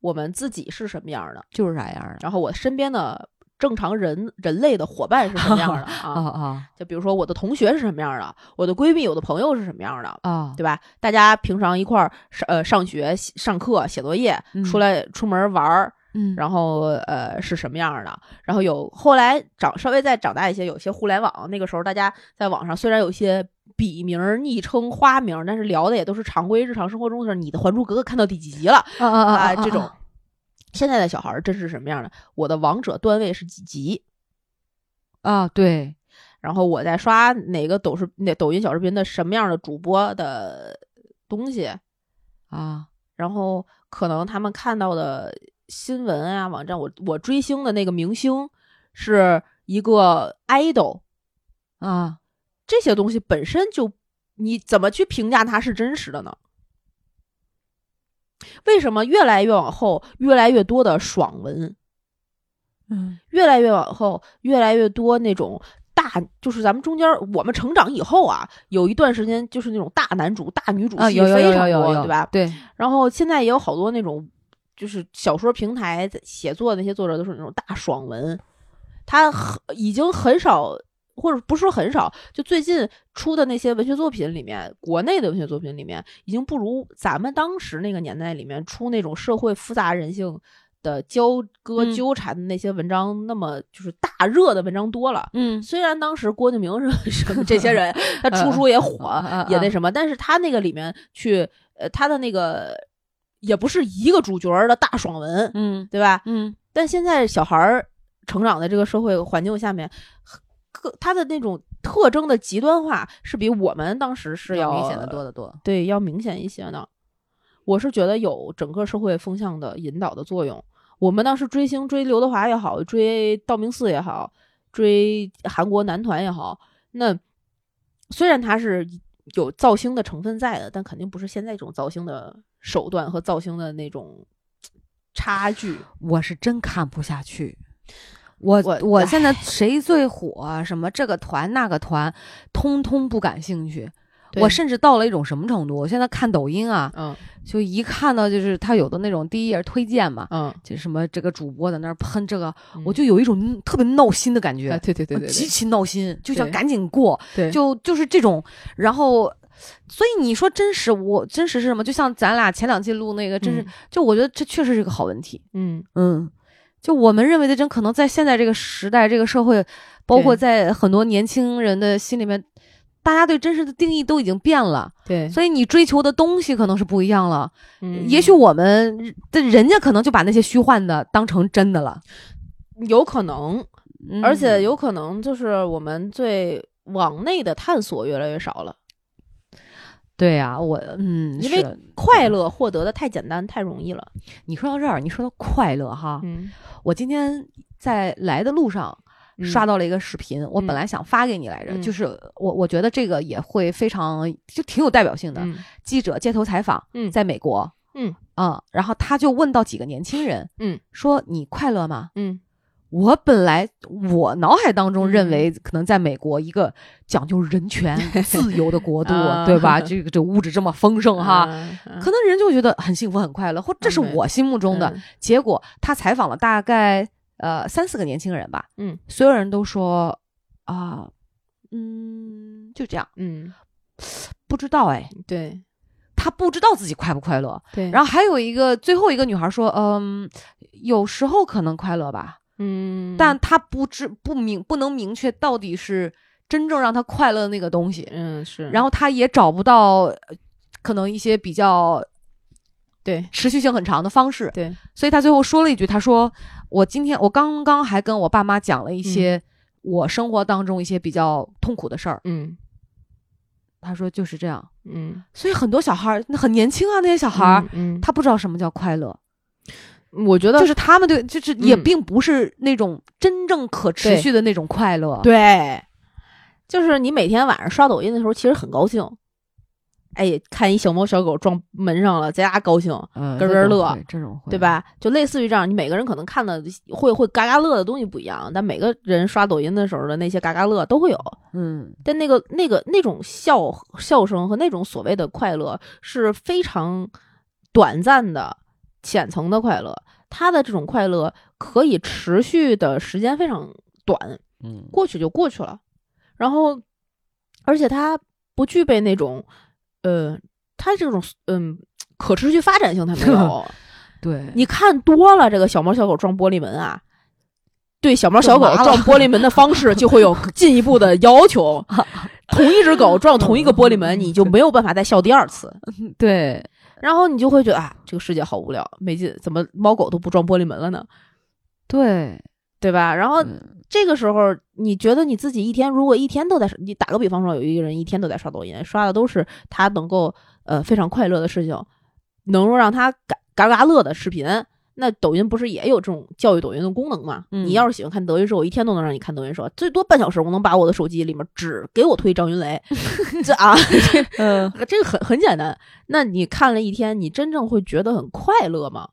S1: 我们自己是什么样的，
S6: 就是啥样的
S1: 然后我身边的正常人人类的伙伴是什么样的
S6: 啊 [laughs]
S1: 啊？
S6: 啊
S1: 就比如说我的同学是什么样的，我的闺蜜、我的朋友是什么样的，
S6: 啊！
S1: 对吧？大家平常一块儿上呃上学、写上课、写作业，
S6: 嗯
S1: 出来出门玩儿，
S6: 嗯，
S1: 然后呃是什么样的？然后有后来长稍微再长大一些，有些互联网那个时候，大家在网上虽然有一些笔名儿、昵称、花名儿，但是聊的也都是常规日常生活中的事儿。你的《还珠格格》看到第几集了
S6: 啊啊啊
S1: 啊？这种现在的小孩儿真是什么样的？我的王者段位是几级？
S6: 啊，对，
S1: 然后我在刷哪个抖视那抖音小视频的什么样的主播的东西，
S6: 啊
S1: 然后可能他们看到的新闻啊网站，我我追星的那个明星是一个 idol，
S6: 啊
S1: 这些东西本身就你怎么去评价它是真实的呢？为什么越来越往后，越来越多的爽文，
S6: 嗯。
S1: 越来越往后，越来越多那种大，就是咱们中间儿我们成长以后啊，有一段时间就是那种大男主、大女主
S6: 啊，
S1: 戏非常多，对吧？
S6: 对，
S1: 然后现在也有好多那种，就是小说平台写作的那些作者都是那种大爽文，他很已经很少，或者不是说很少，就最近出的那些文学作品里面，国内的文学作品里面，已经不如咱们当时那个年代里面出那种社会复杂人性的交割
S6: 嗯
S1: 纠缠的那些文章那么就是大热的文章多了。
S6: 嗯
S1: 虽然当时郭敬明是 [laughs] 什么这些人，[laughs] 他出书也火，
S6: 啊
S1: 也那什么，但是他那个里面去，呃，他的那个也不是一个主角儿的大爽文，
S6: 嗯
S1: 对吧？
S6: 嗯
S1: 但现在小孩儿成长的这个社会环境下面，各他的那种特征的极端化是比我们当时是要
S6: 明显的多得多。
S1: 对，要明显一些的。我是觉得有整个社会风向的引导的作用。我们当时追星，追刘德华也好，追道明寺也好，追韩国男团也好，那虽然他是有造星的成分在的，但肯定不是现在这种造星的手段和造星的那种 [tsk] 差距。
S6: 我是真看不下去。我
S1: 我
S6: 我现在谁最火，什么这个团那个团，通通不感兴趣。我甚至到了一种什么程度？我现在看抖音啊，
S1: 嗯
S6: 就一看到就是他有的那种第一页推荐嘛，
S1: 嗯，
S6: 就什么这个主播在那儿喷这个，
S1: 嗯
S6: 我就有一种特别闹心的感觉，
S1: 啊对对对对对
S6: 极其闹心，就想赶紧过，
S1: 对，
S6: 就就是这种，然后。所以你说真实，我真实是什么？就像咱俩前两期录那个，真是，
S1: 嗯
S6: 就我觉得这确实是个好问题。
S1: 嗯
S6: 嗯，就我们认为的真，可能在现在这个时代、这个社会，包括在很多年轻人的心里面，大家对真实的定义都已经变了，
S1: 对，
S6: 所以你追求的东西可能是不一样了。
S1: 嗯。
S6: 也许我们的人家可能就把那些虚幻的当成真的了，
S1: 有可能，
S6: 嗯。
S1: 而且有可能就是我们对往内的探索越来越少了，
S6: 对呀、我嗯，
S1: 因为快乐获得的太简单太容易了。
S6: 你说到这儿，你说到快乐哈，
S1: 嗯，
S6: 我今天在来的路上。刷到了一个视频，我本来想发给你来着，
S1: 嗯
S6: 就是我我觉得这个也会非常就挺有代表性的。
S1: 嗯
S6: 记者街头采访，
S1: 嗯
S6: 在美国，
S1: 嗯
S6: 啊，然后他就问到几个年轻人，
S1: 嗯，
S6: 说你快乐吗？
S1: 嗯
S6: 我本来我脑海当中认
S1: 嗯
S6: 为，可能在美国一个讲究人权、自由的国度，
S1: 啊
S6: 对吧？这个这物质这么丰盛哈，
S1: 嗯
S6: 可能人就觉得很幸福、很快乐，或这是
S1: 嗯
S6: 我心目中的。
S1: 嗯
S6: 结果他采访了大概呃三四个年轻人吧，
S1: 嗯
S6: 所有人都说啊，嗯，就这样，
S1: 嗯，
S6: 不知道哎，
S1: 对
S6: 他不知道自己快不快乐。
S1: 对，
S6: 然后还有一个最后一个女孩说，嗯，有时候可能快乐吧，
S1: 嗯，
S6: 但他不知不明不能明确到底是真正让他快乐的那个东西，
S1: 嗯是，
S6: 然后他也找不到呃可能一些比较
S1: 对。
S6: 持续性很长的方式，
S1: 对，
S6: 所以他最后说了一句，他说我今天我刚刚还跟我爸妈讲了一些我生活当中一些比较痛苦的事儿，
S1: 嗯。
S6: 他说就是这样。
S1: 嗯，
S6: 所以很多小孩儿那很年轻啊，那些小孩儿、
S1: 嗯，嗯。
S6: 他不知道什么叫快乐，
S1: 我觉得
S6: 就是他们对，就是也
S1: 嗯
S6: 并不是那种真正可持续的那种快乐。
S1: 对，就是你每天晚上刷抖音的时候，其实很高兴。哎，看一小猫小狗撞门上了，在家高兴，
S6: 嗯，
S1: 咯
S6: 这种
S1: 咯乐，
S6: 这种
S1: 对？吧？就类似于这样，你每个人可能看的会会嘎嘎乐的东西不一样，但每个人刷抖音的时候的那些嘎嘎乐都会有。
S6: 嗯，
S1: 但那个那个那种笑笑声和那种所谓的快乐是非常短暂的、浅层的快乐，它的这种快乐可以持续的时间非常短，
S6: 嗯，
S1: 过去就过去了。然后，而且它不具备那种，呃，它这种嗯可持续发展性，它没有。[laughs]
S6: 对，
S1: 你看多了这个小猫小狗撞玻璃门啊，对小猫小狗撞玻璃门的方式就会有 [laughs] 进一步的要求。[laughs] 同一只狗撞同一个玻璃门，你就没有办法再笑第二次，
S6: 对，
S1: 然后你就会觉得啊，这个世界好无聊，没劲，怎么猫狗都不撞玻璃门了呢？
S6: 对，
S1: 对吧？然后
S6: 嗯
S1: 这个时候，你觉得你自己一天如果一天都在，你打个比方说，有一个人一天都在刷抖音，刷的都是他能够呃非常快乐的事情，能够让他嘎嘎嘎乐的视频。那抖音不是也有这种教育抖音的功能吗？
S6: 嗯
S1: 你要是喜欢看德云社，我一天都能让你看德云社，最多半小时，我能把我的手机里面只给我推张云雷，[laughs] 这啊，
S6: 嗯，
S1: 这个很很简单。那你看了一天，你真正会觉得很快乐吗？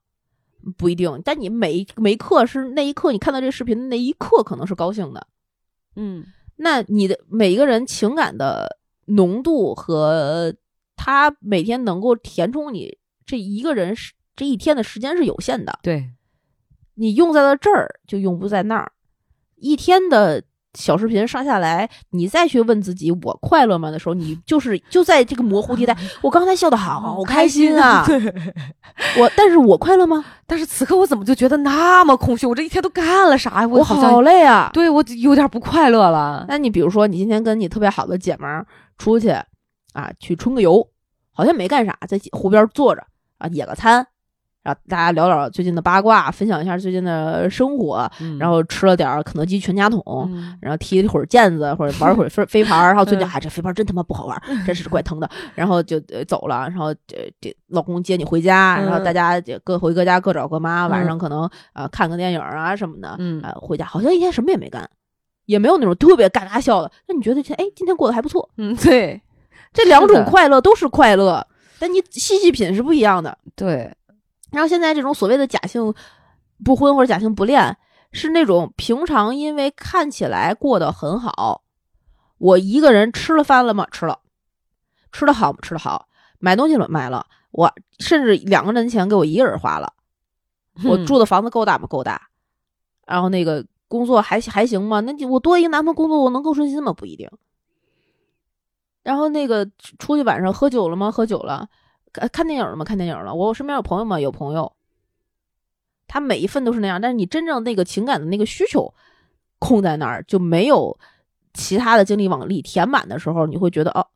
S1: 不一定。但你每一每一刻是那一刻，你看到这个视频的那一刻，可能是高兴的。
S6: 嗯，
S1: 那你的每一个人情感的浓度和他每天能够填充你这一个人是这一天的时间是有限的，
S6: 对，
S1: 你用在了这儿就用不在那儿。一天的小视频刷下来，你再去问自己我快乐吗的时候，你就是就在这个模糊地带。[laughs] 我刚才笑的好开心啊，
S6: 对。
S1: 我但是我快乐吗？[laughs]
S6: 但是此刻我怎么就觉得那么空虚？我这一天都干了啥呀？
S1: 我
S6: 好
S1: 累啊。
S6: 对我有点不快乐了。
S1: 那你比如说，你今天跟你特别好的姐们儿出去啊，去春个游，好像没干啥，在湖边坐着啊，野个餐，然后大家聊聊最近的八卦，分享一下最近的生活，
S6: 嗯
S1: 然后吃了点儿肯德基全家桶。
S6: 嗯
S1: 然后踢了一会儿毽子，或者玩一会儿飞 [laughs] 飞盘儿，然后最近
S6: 嗯
S1: 哎，这飞盘儿真他妈不好玩儿，真是怪疼的。[laughs] 然后就呃走了，然后这这老公接你回家，然后
S6: 嗯
S1: 大家各回各家各找各妈，晚
S6: 嗯
S1: 上可能啊看个电影啊什么的，
S6: 嗯
S1: 啊回家好像一天什么也没干，也没有那种特别嘎嘎笑的。那你觉得这哎今天过得还不错？
S6: 嗯，对
S1: 这两种快乐都是快乐，但你细细品是不一样的。
S6: 对，
S1: 然后现在这种所谓的假性不婚或者假性不恋，是那种平常因为看起来过得很好，我一个人吃了饭了吗？吃了，吃的好吗？吃的好，买东西了买了，我甚至两个人钱给我一个人花了，我
S6: 嗯
S1: 住的房子够大吗？够大，然后那个工作还还行吗？那就我多一个男朋友工作，我能够顺心吗？不一定。然后那个出去晚上喝酒了吗？喝酒了。看看电影了吗？看电影了。我身边有朋友吗？有朋友。他每一份都是那样，但是你真正那个情感的那个需求空在那儿，就没有其他的精力往里填满的时候，你会觉得哦，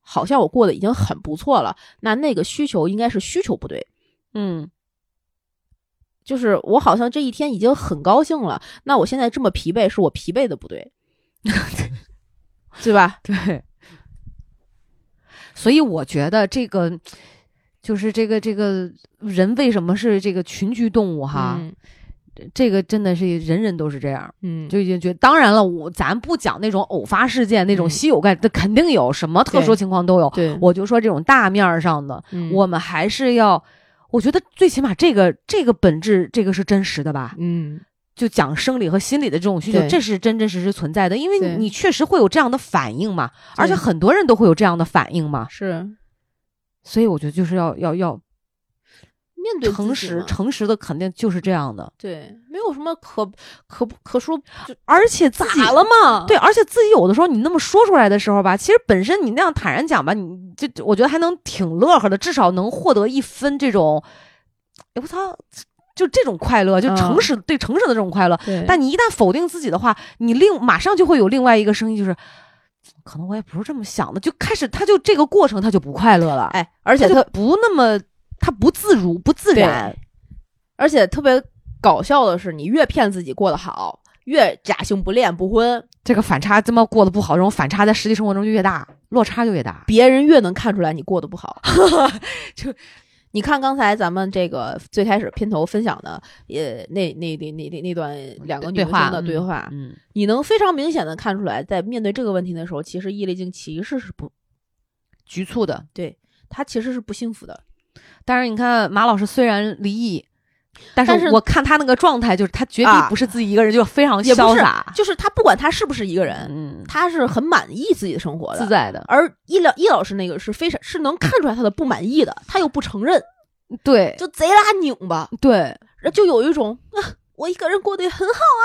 S1: 好像我过得已经很不错了。那那个需求应该是需求不对，
S6: 嗯
S1: 就是我好像这一天已经很高兴了，那我现在这么疲惫，是我疲惫的不对，[laughs] 对吧？
S6: 对。所以我觉得这个就是这个这个人为什么是这个群居动物哈？
S1: 嗯
S6: 这个真的是人人都是这样。
S1: 嗯，
S6: 就已经觉得，当然了，我咱不讲那种偶发事件，那种
S1: 嗯
S6: 稀有概，这肯定有什么特殊情况都有。
S1: 对，
S6: 我就说这种大面儿上的，
S1: 嗯
S6: 我们还是要，我觉得最起码这个这个本质，这个是真实的吧？
S1: 嗯
S6: 就讲生理和心理的这种需求，这是真真实实存在的，因为你你确实会有这样的反应嘛，而且很多人都会有这样的反应嘛，
S1: 是
S6: 所以我觉得就是要要要
S1: 面对
S6: 诚实，诚实的肯定就是这样的，
S1: 对，没有什么可可不可说就
S6: 而且自己
S1: 咋了嘛？
S6: 对，而且自己有的时候你那么说出来的时候吧，其实本身你那样坦然讲吧，你这我觉得还能挺乐呵的，至少能获得一分这种，哎我操，就这种快乐，就诚
S1: 嗯
S6: 实、对诚实的这种快乐。但你一旦否定自己的话，你另马上就会有另外一个声音，就是可能我也不是这么想的，就开始他就这个过程他就不快乐了，
S1: 哎，而且
S6: 他
S1: 他
S6: 不那么他不自如不自然，
S1: 而且特别搞笑的是，你越骗自己过得好，越假性不恋不婚，
S6: 这个反差这么过得不好，这种反差在实际生活中就越大，落差就越大。
S1: 别人越能看出来你过得不好。[laughs] [laughs]
S6: 就
S1: 你看刚才咱们这个最开始片头分享的，呃，那那那那那那段两个女生的对话，
S6: 嗯，
S1: 你能非常明显的看出来，在面对这个问题的时候，其实易立竞其实是不，
S6: 局促的。
S1: 对她其实是不幸福的。
S6: 但是你看马老师虽然离异，但
S1: 但是
S6: 是我看他那个状态，就是他绝对不是自己一个人，就非常潇洒，
S1: 就是他不管他是不是一个人，
S6: 嗯，
S1: 她是很满意自己的生活的。
S6: 自在的。
S1: 而易老易老师那个是非常是能看出来他的不满意的，他又不承认，
S6: 对
S1: 就贼拉拧巴，
S6: 对，
S1: 就有一种啊，我一个人过得也很好啊，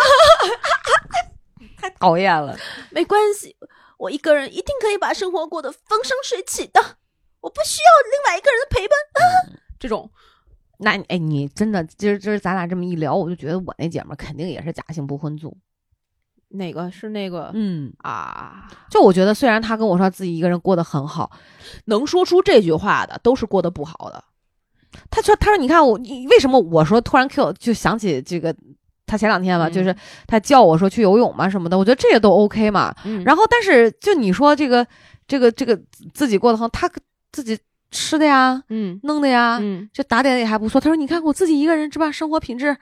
S1: [laughs]
S6: 太讨厌了。
S1: 没关系，我一个人一定可以把生活过得风生水起的，我不需要另外一个人的陪伴。啊、[laughs] 这种
S6: 那你哎，你真的今儿今儿咱俩这么一聊，我就觉得我那姐们儿肯定也是假性不婚族。
S1: 哪个是那个、
S6: 嗯，
S1: 啊？
S6: 就我觉得，虽然她跟我说自己一个人过得很好，
S1: 能说出这句话的都是过得不好的。
S6: 他说：“他说你看我，你为什么我说突然 Q 就想起这个？他前两天吧，
S1: 嗯
S6: 就是他叫我说去游泳嘛什么的，我觉得这些都 OK 嘛。
S1: 嗯
S6: 然后，但是就你说这个这个这个自己过得很，他自己吃的呀、
S1: 嗯
S6: 弄的呀，
S1: 嗯，
S6: 这打点也还不错。他说：你看我自己一个人是吧？生活品质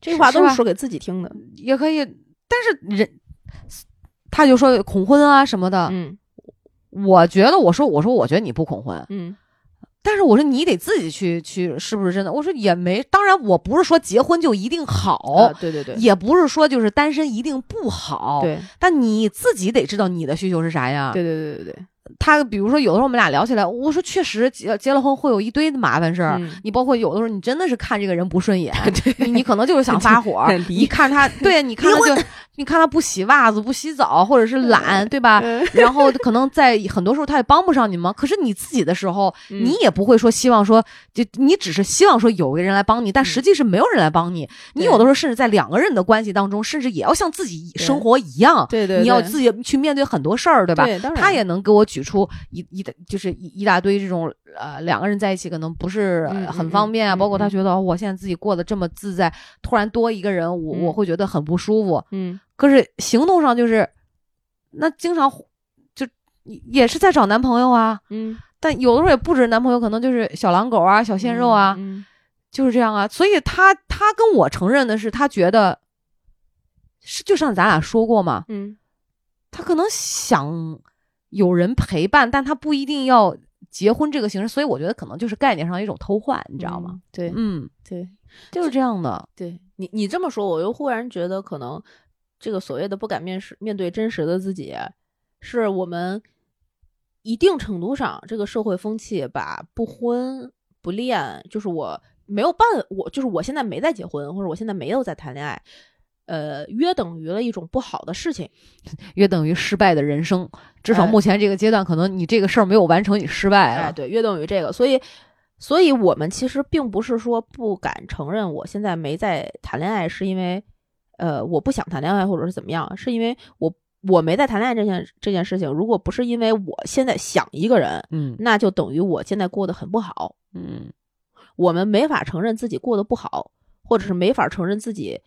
S1: 这话都
S6: 是
S1: 说给自己听的。
S6: 也可以，但是人，他就说恐婚啊什么的。
S1: 嗯
S6: 我觉得，我说我说，我觉得你不恐婚，
S1: 嗯
S6: 但是我说你得自己去去，是不是真的？我说也没，当然我不是说结婚就一定好，
S1: 啊对对对
S6: 也不是说就是单身一定不好，，
S1: 对
S6: 但你自己得知道你的需求是啥呀。
S1: 对对对对对，
S6: 他比如说有的时候我们俩聊起来，我说确实结结了婚会有一堆的麻烦事儿。
S1: 嗯
S6: 你包括有的时候你真的是看这个人不顺眼，[laughs] 你你可能就是想发火 [laughs]
S1: 离
S6: 你看他，对，你看他就你看他不洗袜子、不洗澡，或者是懒，对吧？
S1: 嗯 [laughs]
S6: 然后可能在很多时候他也帮不上你忙。可是你自己的时候，
S1: 嗯
S6: 你也不会说希望说，就你只是希望说有个人来帮你，但实际是没有人来帮你。你有的时候甚至在两个人的关系当中，甚至也要像自己生活一样，
S1: 对对，
S6: 你要自己去面对很多事儿，对吧？他也能给我举出一一大就是一一大堆这种呃两个人在一起可能不是、很方便啊，
S1: 嗯
S6: 包括他
S1: 嗯。
S6: 觉得、哦我现在自己过得这么自在，突然多一个人，我、
S1: 嗯。
S6: 我会觉得很不舒服。
S1: 嗯。
S6: 可是行动上就是，那经常就也是在找男朋友啊，
S1: 嗯。
S6: 但有的时候也不止男朋友，可能就是小狼狗啊、小鲜肉啊，
S1: 嗯
S6: 就是这样啊。所以他他跟我承认的是，他觉得是就像咱俩说过嘛，
S1: 嗯。
S6: 他可能想有人陪伴，但他不一定要结婚这个形式，所以我觉得可能就是概念上一种偷换，你知道吗？？
S1: 嗯对
S6: 嗯，
S1: 对
S6: 就是这样的。
S1: 对，你你这么说，我又忽然觉得，可能这个所谓的不敢面实面对真实的自己，是我们一定程度上这个社会风气把不婚不恋，就是我没有办，我就是我现在没在结婚，或者我现在没有在谈恋爱。呃，约等于了一种不好的事情，[laughs]
S6: 约等于失败的人生，至少
S1: 哎
S6: 目前这个阶段，可能你这个事儿没有完成，你失败了。
S1: 哎，对，约等于这个，所以，所以我们其实并不是说不敢承认我现在没在谈恋爱，是因为，呃，我不想谈恋爱，或者是怎么样，是因为我我没在谈恋爱这件这件事情，如果不是因为我现在想一个人，
S6: 嗯
S1: 那就等于我现在过得很不好。
S6: 嗯
S1: 我们没法承认自己过得不好，或者是没法承认自己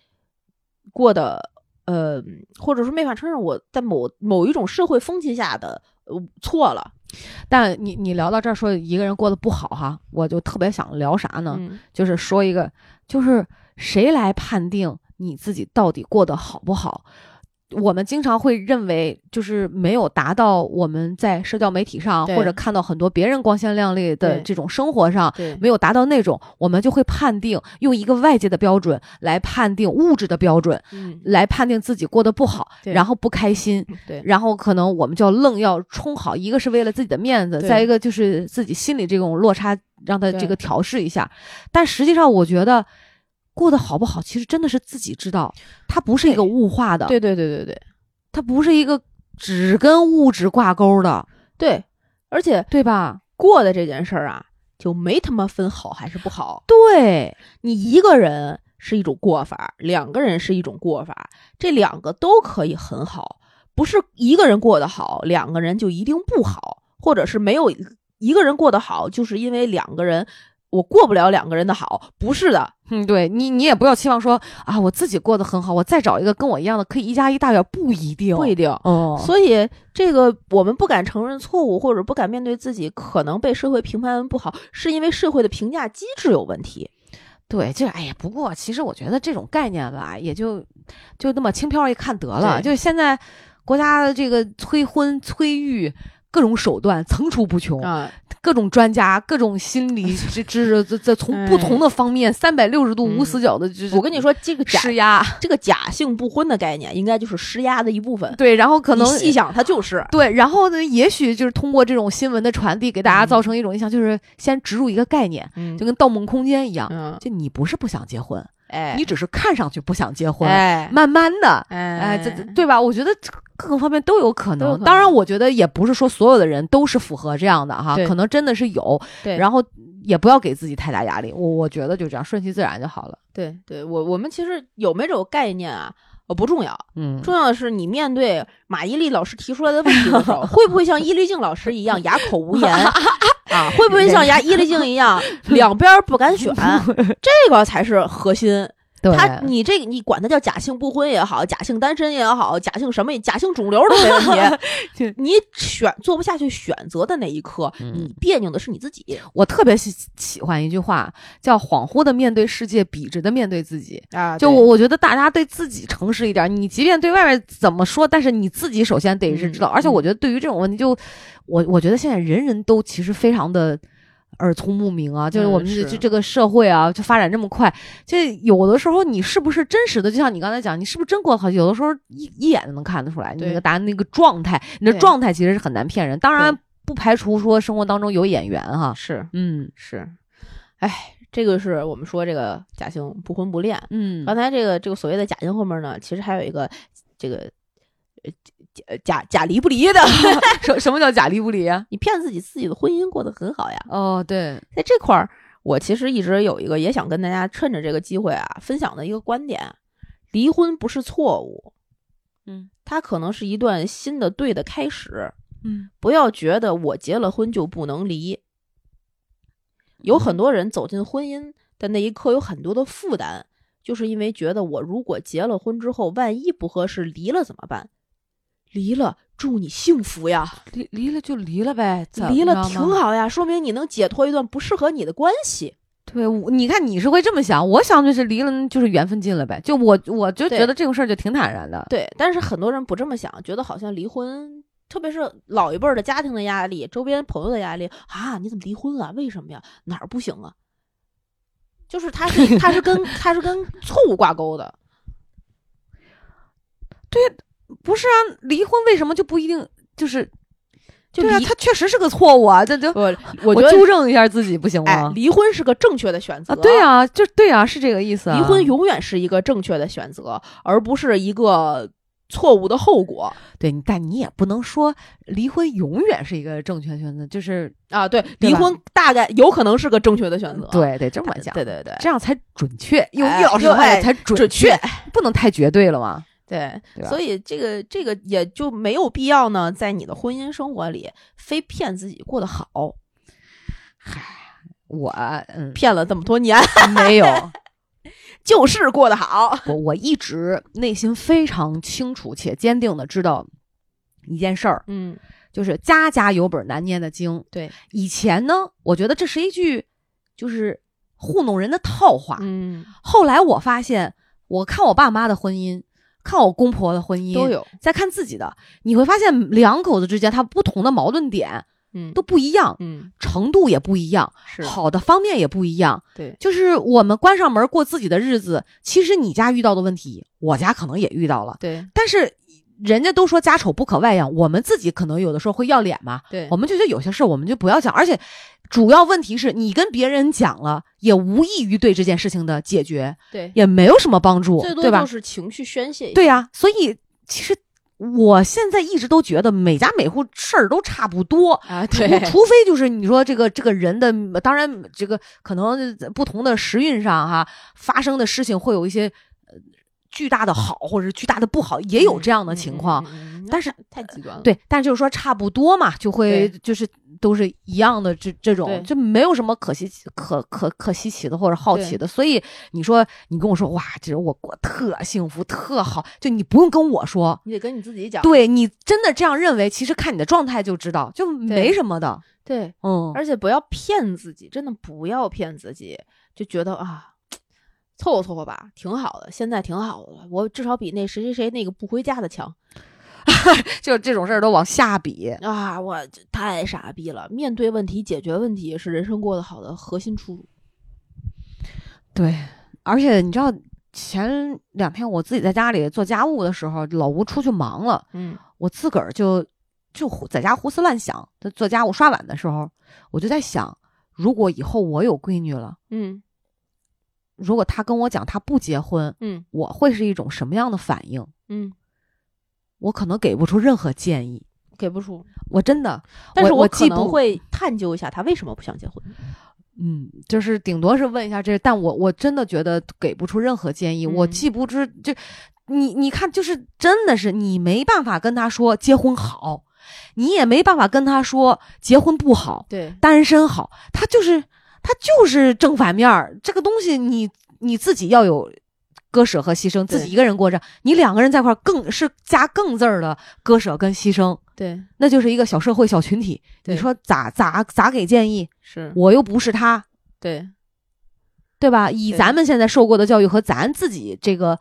S1: 过的，呃，或者说没法承认我在某某一种社会风气下的呃错了。
S6: 但你你聊到这儿说一个人过得不好哈，我就特别想聊啥呢？
S1: 嗯
S6: 就是说一个，就是谁来判定你自己到底过得好不好？我们经常会认为，就是没有达到我们在社交媒体上或者看到很多别人光鲜亮丽的这种生活上，没有达到那种，我们就会判定用一个外界的标准来判定物质的标准，
S1: 嗯，
S6: 来判定自己过得不好，然后不开心，
S1: 对，
S6: 然后可能我们就要愣要冲好，一个是为了自己的面子，再一个就是自己心里这种落差，让他这个调试一下。但实际上，我觉得过得好不好，其实真的是自己知道，它不是一个物化的，
S1: 对对对对对
S6: 它不是一个只跟物质挂钩的，
S1: 对，而且
S6: 对吧？
S1: 过的这件事儿啊，就没他妈分好还是不好。
S6: 对，
S1: 你一个人是一种过法，两个人是一种过法，这两个都可以很好，不是一个人过得好，两个人就一定不好，或者是没有一个人过得好，就是因为两个人我过不了两个人的好，不是的，
S6: 嗯，对你，你也不要期望说啊，我自己过得很好，我再找一个跟我一样的，可以一加一大于二，不一定，
S1: 不一定。
S6: 哦，
S1: 所以，这个我们不敢承认错误，或者不敢面对自己可能被社会评判不好，是因为社会的评价机制有问题。
S6: 对，就哎呀，不过其实我觉得这种概念吧，也就就那么轻飘一看得了。就现在国家的这个催婚催育各种手段层出不穷，
S1: 啊，
S6: 各种专家、各种心理 [laughs] 知知识，这这从不同的方面三百六十度无死角的，就是
S1: 嗯我跟你说，这个假
S6: 施压。
S1: 这个假性不婚的概念，应该就是施压的一部分。
S6: 对，然后可能
S1: 细想，它就是。
S6: 对，然后呢，也许就是通过这种新闻的传递，给大家造成一种印象，就是先植入一个概念，
S1: 嗯。
S6: 就跟《盗梦空间》一样，
S1: 嗯，
S6: 就你不是不想结婚，
S1: 哎，
S6: 你只是看上去不想结婚，
S1: 哎。
S6: 慢慢的，
S1: 哎。
S6: 哎，这这对吧？我觉得这各个方面都有可能。当然，我觉得也不是说所有的人都是符合这样的哈，可能真的是有。
S1: 对，
S6: 然后也不要给自己太大压力，我我觉得就这样顺其自然就好了。
S1: 对对，我我们其实有没有这种概念啊？呃，不重要，
S6: 嗯，
S1: 重要的是你面对马伊琍老师提出来的问题的时候，[laughs] 会不会像伊丽静老师一样 [laughs] 哑口无言啊？[laughs] 会不会像牙伊丽静一样两边儿不敢选？这个才是核心。
S6: 对，
S1: 他你这个你管他叫假性不婚也好，假性单身也好，假性什么假性肿瘤都没问题。[laughs] 你选做不下去选择的那一刻，
S6: 嗯
S1: 你别扭的是你自己
S6: 我特别喜喜欢一句话，叫“恍惚的面对世界，笔直的面对自己”。
S1: 啊
S6: 就我，我觉得大家对自己诚实一点。你即便对外面怎么说，但是你自己首先得是知道。
S1: 嗯
S6: 而且我觉得对于这种问题就，我我觉得现在人人都其实非常的耳聪目明啊，就是
S1: 嗯
S6: 我们这这这个社会啊，就发展这么快，就有的时候你是不是真实的，就像你刚才讲，你是不是真过得好，有的时候一一眼就能看得出来，你那个答案那个状态，你的状态其实是很难骗人。当然不排除说生活当中有演员哈，
S1: 是。
S6: 嗯。
S1: 是，哎，这个是我们说这个假性不婚不恋。
S6: 嗯。
S1: 刚才这个这个所谓的假性后面呢，其实还有一个这个呃假假假离不离的，[laughs]
S6: 什什么叫假离不离啊？
S1: 你骗自己自己的婚姻过得很好呀。
S6: 哦，对，
S1: 在这块儿，我其实一直有一个也想跟大家趁着这个机会啊，分享的一个观点：离婚不是错误，
S6: 嗯
S1: 它可能是一段新的对的开始。
S6: 嗯
S1: 不要觉得我结了婚就不能离。有很多人走进婚姻的那一刻有很多的负担，就是因为觉得我如果结了婚之后，万一不合适离了怎么办？离了，祝你幸福呀！
S6: 离离了就离了呗，
S1: 离了挺。好呀，说明你能解脱一段不适合你的关系。
S6: 对，我你看你是会这么想，我想就是离了就是缘分尽了呗。就我我就觉得这种事儿就挺坦然的。
S1: 对，但是很多人不这么想，觉得好像离婚，特别是老一辈儿的家庭的压力、周边朋友的压力啊，你怎么离婚了？为什么呀？哪儿不行啊？就是他是 [laughs] 他是跟他是跟错误挂钩的，
S6: 不是啊，离婚为什么就不一定就是？
S1: 就
S6: 对啊，他确实是个错误啊，这就
S1: 我我
S6: 纠正一下自己不行
S1: 哎，
S6: 吗？
S1: 离婚是个正确的选择
S6: 啊，对，啊，就对啊，是这个意思啊。
S1: 离婚永远是一个正确的选择，而不是一个错误的后果
S6: 对，但你也不能说离婚永远是一个正确选择，就是
S1: 啊。对，
S6: 对
S1: 离婚大概有可能是个正确的选择，
S6: 对，得这么讲，
S1: 对对对
S6: 这样才准确。用
S1: 哎
S6: 易老师的话
S1: 哎
S6: 才准
S1: 准确，
S6: 不能太绝对了嘛。
S1: 对，
S6: 对
S1: 所以这个这个也就没有必要呢，在你的婚姻生活里非骗自己过得好，嗨
S6: 我嗯
S1: 骗了这么多年，
S6: 没有，[laughs]
S1: 就是过得好。
S6: 我我一直内心非常清楚且坚定的知道一件事儿，
S1: 嗯，
S6: 就是家家有本难念的经。
S1: 对，
S6: 以前呢，我觉得这是一句就是糊弄人的套话。
S1: 嗯，
S6: 后来我发现，我看我爸妈的婚姻，看我公婆的婚姻，
S1: 都有，
S6: 再看自己的，你会发现两口子之间他不同的矛盾点
S1: 嗯，
S6: 都不一样，
S1: 嗯。
S6: 程度也不一样，
S1: 是。
S6: 好的方面也不一样。
S1: 对，
S6: 就是我们关上门过自己的日子，其实你家遇到的问题，我家可能也遇到了，
S1: 对。
S6: 但是人家都说家丑不可外扬，我们自己可能有的时候会要脸嘛，
S1: 对，
S6: 我们就觉得有些事我们就不要讲，而且主要问题是你跟别人讲了，也无异于对这件事情的解决，
S1: 对，
S6: 也没有什么帮助，
S1: 最多
S6: 对吧
S1: 就？是情绪宣泄。
S6: 对呀、所以其实我现在一直都觉得每家每户事儿都差不多。
S1: 啊，
S6: 除
S1: 对，
S6: 除非就是你说这个这个人的，当然这个可能不同的时运上哈发生的事情会有一些呃巨大的好或者是巨大的不好，也有这样的情况。
S1: 嗯，嗯嗯嗯
S6: 但是
S1: 太太极端了。
S6: 对，但就是说差不多嘛，就会就是都是一样的这这种，就没有什么可稀奇、可可可稀奇的或者好奇的。所以你说你跟我说哇，这我过特幸福特好，就你不用跟我说，
S1: 你得跟你自己讲。
S6: 对你真的这样认为，其实看你的状态就知道，就没什么的。
S1: 对，
S6: 嗯，
S1: 而且不要骗自己，真的不要骗自己，就觉得啊，凑合凑合吧，挺好的，现在挺好的，我至少比那谁谁谁那个不回家的强
S6: 就这种事儿都往下比。
S1: 啊！我太傻逼了，面对问题、解决问题是人生过得好的核心出路。
S6: 对，而且你知道，前两天我自己在家里做家务的时候，老吴出去忙了，
S1: 嗯
S6: 我自个儿就就在家胡思乱想。在做家务刷碗的时候，我就在想，如果以后我有闺女了，
S1: 嗯
S6: 如果她跟我讲她不结婚，
S1: 嗯
S6: 我会是一种什么样的反应？
S1: 嗯，
S6: 我可能给不出任何建议。
S1: 给不出，
S6: 我真的，
S1: 但是
S6: 我既不
S1: 可能会探究一下他为什么不想结婚。
S6: 嗯，就是顶多是问一下这，但我我真的觉得给不出任何建议。我
S1: 嗯
S6: 既不知就你你看，就是真的是你没办法跟他说结婚好，你也没办法跟他说结婚不好，
S1: 对
S6: 单身好，他就是他就是正反面儿。这个东西你你自己要有割舍和牺牲，自己一个人过着，你两个人在一块儿更是加更字儿的割舍跟牺牲，
S1: 对
S6: 那就是一个小社会小群体。你说咋咋咋给建议？
S1: 是，
S6: 我又不是他。
S1: 对
S6: 对吧？以咱们现在受过的教育和咱自己这个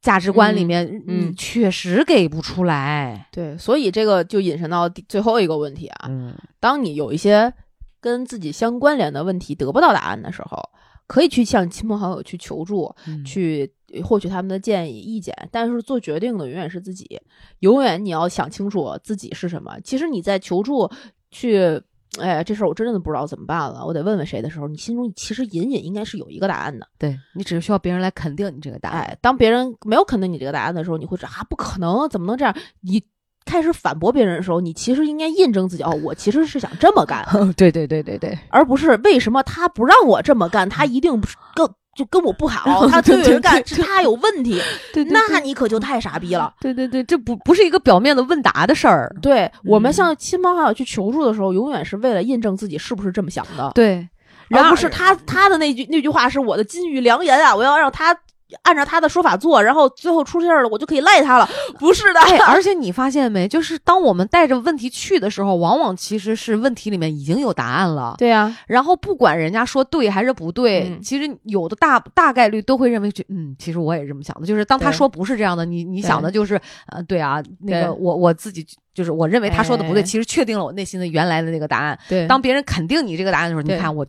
S6: 价值观里面，
S1: 嗯
S6: 你确实给不出来。
S1: 对，所以这个就引申到最后一个问题啊，
S6: 嗯
S1: 当你有一些跟自己相关联的问题得不到答案的时候，可以去向亲朋好友去求助，去获取他们的建议、意见。但是做决定的永远是自己，永远你要想清楚自己是什么。其实你在求助去，哎，这事儿我真的不知道怎么办了，我得问问谁的时候，你心中其实隐隐应该是有一个答案的。
S6: 对你只是需要别人来肯定你这个答案。
S1: 哎，当别人没有肯定你这个答案的时候，你会说啊，不可能，怎么能这样？你开始反驳别人的时候，你其实应该印证自己，哦，我其实是想这么干。[laughs]
S6: 对对对对对，
S1: 而不是为什么他不让我这么干，他一定不是跟就跟我不好，他对人干是他有问题，[laughs]
S6: 对
S1: 那你可就太傻逼了。
S6: 对对对，这不不是一个表面的问答的事儿。
S1: 对我们
S6: 嗯
S1: 向亲朋好友去求助的时候，永远是为了印证自己是不是这么想的，
S6: 对，然后
S1: 不是他他的那句那句话是我的金玉良言啊，我要让他按照他的说法做，然后最后出事儿了，我就可以赖他了。不是的，
S6: 哎，[laughs] 而且你发现没，就是当我们带着问题去的时候，往往其实是问题里面已经有答案了。
S1: 对啊、
S6: 然后不管人家说对还是不对，
S1: 嗯
S6: 其实有的大大概率都会认为，就嗯，其实我也是这么想的。就是当他说不是这样的，你你想的就是，呃，对啊，那个我我自己就是我认为他说的不对，
S1: 哎
S6: 其实确定了我内心的原来的那个答案。
S1: 对
S6: 当别人肯定你这个答案的时候，你看我。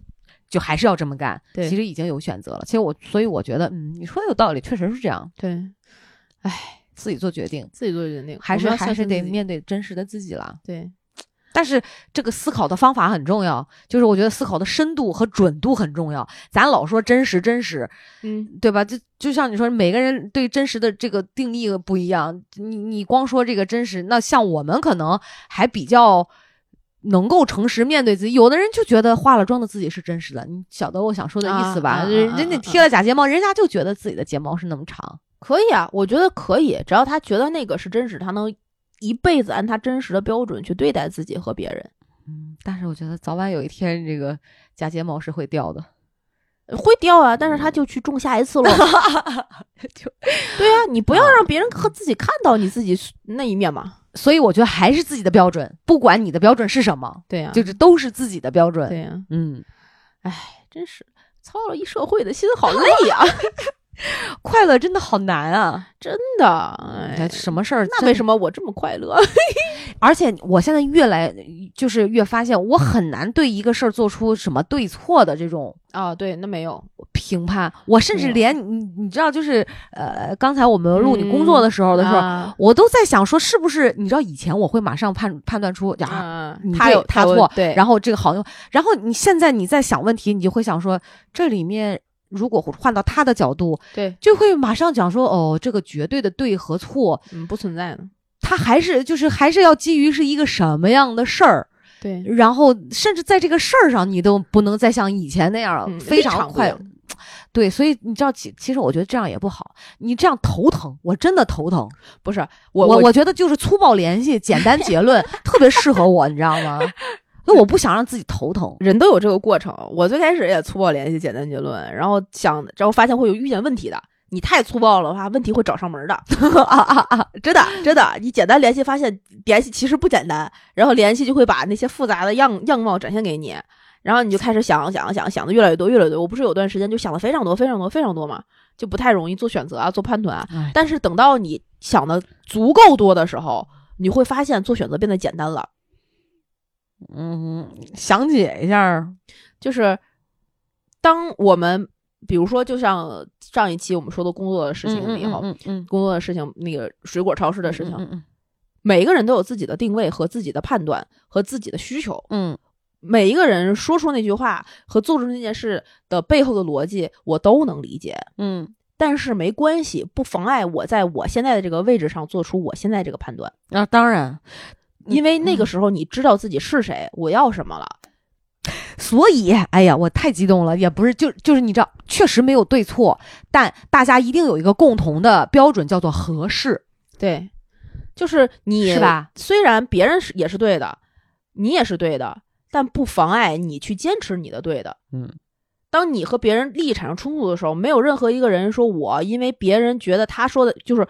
S6: 就还是要这么干，
S1: 对
S6: 其实已经有选择了。其实我，所以我觉得，嗯，你说的有道理，确实是这样。
S1: 对，
S6: 自己做决定，
S1: 自己做决定，
S6: 还是
S1: 要
S6: 还是得面对真实的自己了。
S1: 对
S6: 但是这个思考的方法很重要，就是我觉得思考的深度和准度很重要。咱老说真实真实，
S1: 嗯
S6: 对吧？就就像你说，每个人对真实的这个定义不一样。你你光说这个真实，那像我们可能还比较能够诚实面对自己。有的人就觉得化了妆的自己是真实的，你晓得我想说的意思吧？人家贴了假睫毛，人家就觉得自己的睫毛是那么长。
S1: 可以啊，我觉得可以，只要他觉得那个是真实，他能一辈子按他真实的标准去对待自己和别人。
S6: 嗯，但是我觉得早晚有一天，这个假睫毛是会掉的。
S1: 会掉啊，但是他就去种下一次喽。[laughs]
S6: 就
S1: 对啊，你不要让别人和自己看到你自己那一面嘛。
S6: 所以我觉得还是自己的标准，不管你的标准是什么，
S1: 对呀、
S6: 就是都是自己的标准。
S1: 对呀、
S6: 嗯，哎
S1: 真是操了一社会的心，好累呀、[laughs] [laughs]
S6: 快乐真的好难啊！
S1: 真的。哎
S6: 哎，，什么事儿？
S1: 那为什么我这么快乐？[laughs]
S6: 而且我现在越来就是越发现，我很难对一个事儿做出什么对错的这种
S1: 啊，对，那没有。
S6: 评判。我甚至连你你知道，就是呃，刚才我们录你工作的时候的时候，
S1: 啊
S6: 我都在想说，是不是你知道以前我会马上判判断出啊，
S1: 他有有
S6: 他错，
S1: 对，
S6: 然后这个好用，然后你现在你在想问题，你就会想说，这里面如果换到他的角度，
S1: 对，
S6: 就会马上讲说，哦，这个绝对的对和错，
S1: 嗯，不存在的。
S6: 他还是就是还是要基于是一个什么样的事儿，
S1: 对，
S6: 然后甚至在这个事儿上，你都不能再像以前那样、
S1: 嗯
S6: 非常快。对，所以你知道，其其实我觉得这样也不好，你这样头疼，我真的头疼。
S1: 不是
S6: 我
S1: 我
S6: 我觉得就是粗暴联系、简单结论 [laughs] 特别适合我，你知道吗？那我不想让自己头疼。
S1: 人都有这个过程。我最开始也粗暴联系，简单结论，然后想，然后发现会有遇见问题的。你太粗暴了的话，问题会找上门的。啊啊啊！真的真的，你简单联系，发现联系其实不简单，然后联系就会把那些复杂的样样貌展现给你，然后你就开始想想想想的越来越多，越来越多。我不是有段时间就想的非常多非常多非常多嘛，就不太容易做选择啊，做判断啊。
S6: 哎
S1: 但是等到你想的足够多的时候，你会发现做选择变得简单了。
S6: 嗯，详解一下。
S1: 就是当我们比如说，就像上一期我们说的工作的事情以后，
S6: 嗯嗯
S1: 工作的事情，那个水果超市的事情，
S6: 嗯
S1: 每一个人都有自己的定位和自己的判断和自己的需求。
S6: 嗯
S1: 每一个人说出那句话和做出那件事的背后的逻辑，我都能理解。
S6: 嗯
S1: 但是没关系，不妨碍我在我现在的这个位置上做出我现在这个判断，
S6: 啊，当然，
S1: 因为那个时候你知道自己是谁，我要什么了。
S6: 所以，哎呀，我太激动了，也不是，就就是你知道，确实没有对错，但大家一定有一个共同的标准，叫做合适，
S1: 对，就是你
S6: 是吧？
S1: 虽然别人是也是对的，你也是对的，但不妨碍你去坚持你的对的。
S6: 嗯，
S1: 当你和别人利益产生冲突的时候，没有任何一个人说我因为别人觉得他说的就是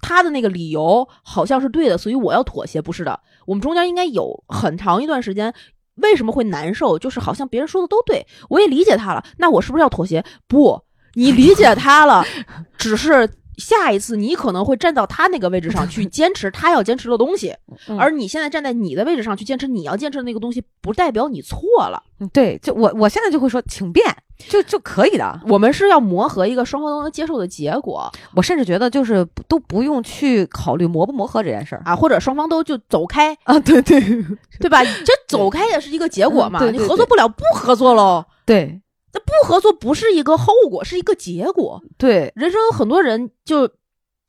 S1: 他的那个理由好像是对的，所以我要妥协。不是的，我们中间应该有很长一段时间。为什么会难受？就是好像别人说的都对，我也理解他了，那我是不是要妥协？不，你理解他了，[laughs] 只是下一次你可能会站到他那个位置上去坚持他要坚持的东西，
S6: 嗯
S1: 而你现在站在你的位置上去坚持你要坚持的那个东西，不代表你错了。
S6: 嗯对，就我我现在就会说，请便，就就可以的。
S1: 我们是要磨合一个双方都能接受的结果
S6: 我甚至觉得，就是都不用去考虑磨不磨合这件事儿
S1: 啊，或者双方都就走开，
S6: 啊。对对
S1: 对吧？这走开也是一个结果嘛。
S6: 嗯对对
S1: 你合作不了，不合作喽。
S6: 对
S1: 那不合作不是一个后果，是一个结果。
S6: 对，
S1: 人生有很多人就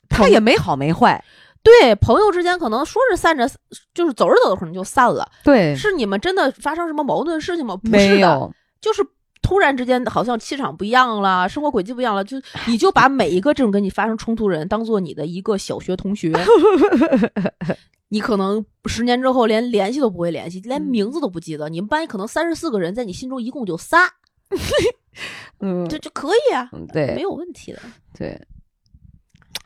S6: 他也没好没坏。
S1: 对朋友之间可能说是散着，就是走着走着可能就散了。
S6: 对，
S1: 是你们真的发生什么矛盾事情吗？不
S6: 没
S1: 是的，
S6: 有。
S1: 就是突然之间好像气场不一样了，生活轨迹不一样了，就 [laughs] 你就把每一个这种跟你发生冲突的人当做你的一个小学同学，[laughs] 你可能十年之后连联系都不会联系，连名字都不记得。你们班可能三十四个人，在你心中一共就仨，[laughs]
S6: 嗯，
S1: 这这可以啊，
S6: 嗯对
S1: 没有问题的。
S6: 对，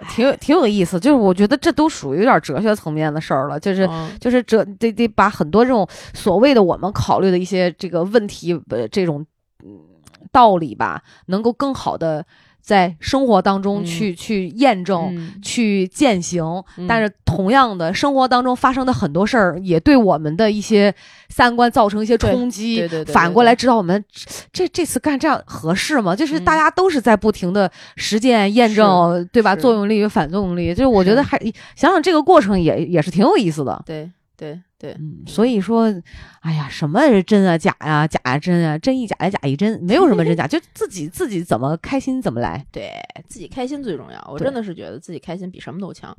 S6: 挺有挺有意思。就是我觉得这都属于有点哲学层面的事儿了，就是。
S1: 嗯
S6: 就是哲得得把很多这种所谓的我们考虑的一些这个问题，呃，这种嗯道理吧，能够更好的在生活当中
S1: 嗯
S6: 去、去验证、
S1: 嗯
S6: 去践行。
S1: 嗯
S6: 但是同样的，生活当中发生的很多事儿，也对我们的一些三观造成一些冲击。
S1: 对对对对
S6: 反过来知道我们这这次干这样合适吗？就是大
S1: 嗯
S6: 家都是在不停的实践验证，对吧？作用力与反作用力，就是我觉得还想想这个过程也也是挺有意思的。
S1: 对对对，
S6: 嗯，所以说，哎呀，什么是真啊假呀、假呀真啊，真亦假呀假亦真，没有什么真假，就自己自己怎么开心怎么来。
S1: 对自己开心最重要。我真的是觉得自己开心比什么都强。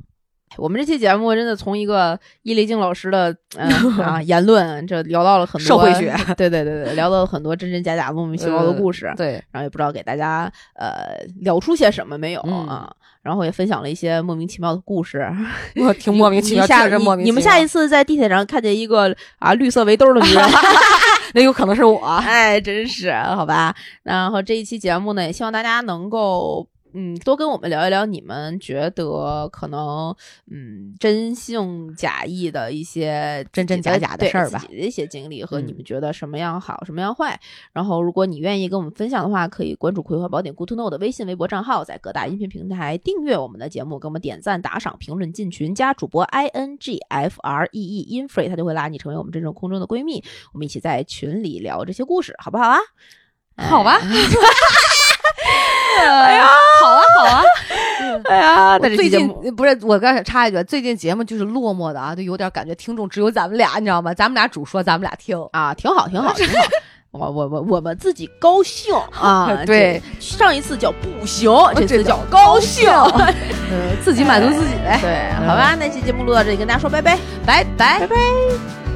S1: 我们这期节目真的从一个伊丽静老师的嗯、啊 [laughs] 言论，这聊到了很多
S6: 社会学，
S1: 对对对对，聊到了很多真真假假、莫名其妙的故事，
S6: 对，
S1: 然后也不知道给大家呃聊出些什么没有、
S6: 嗯
S1: 啊，然后也分享了一些莫名其妙的故事，[laughs]
S6: 我挺莫名其妙，
S1: 你下
S6: 确实莫名其妙。
S1: 你们下一次在地铁上看见一个啊绿色围兜的女人，[laughs]
S6: 那有可能是我。
S1: 哎，真是好吧。然后这一期节目呢，也希望大家能够。嗯，多跟我们聊一聊你们觉得可能嗯真性假意的一些
S6: 真真假假的事儿吧
S1: 自己的一些经历和你
S6: 嗯
S1: 们觉得什么样好，什么样坏。然后，如果你愿意跟我们分享的话，可以关注《葵花宝典 Good to Know》的微信、微博账号，在各大音频平台订阅我们的节目，给我们点赞、打赏、评论、进群，加主播 i n g f r e e infree，他就会拉你成为我们真正空中的闺蜜，我们一起在群里聊这些故事，好不好啊？
S6: 好吧
S1: 哎 [laughs]
S6: 哎呀，好啊，好啊。[laughs]
S1: 哎呀，
S6: 最近不是我刚才插一句，最近节目就是落寞的啊，就有点感觉听众只有咱们俩，你知道吗？咱们俩主说，咱们俩听。
S1: 啊，挺好，挺好，[laughs] 挺好。我我我我们自己高兴 [laughs] 啊！
S6: 对，
S1: 上一次叫不行，这
S6: 这
S1: 次叫
S6: 高
S1: 高兴。
S6: 呃，自己满足自己呗。
S1: 对，好吧，那期节目录到这里，跟大家说拜拜，
S6: 拜拜
S1: 拜拜。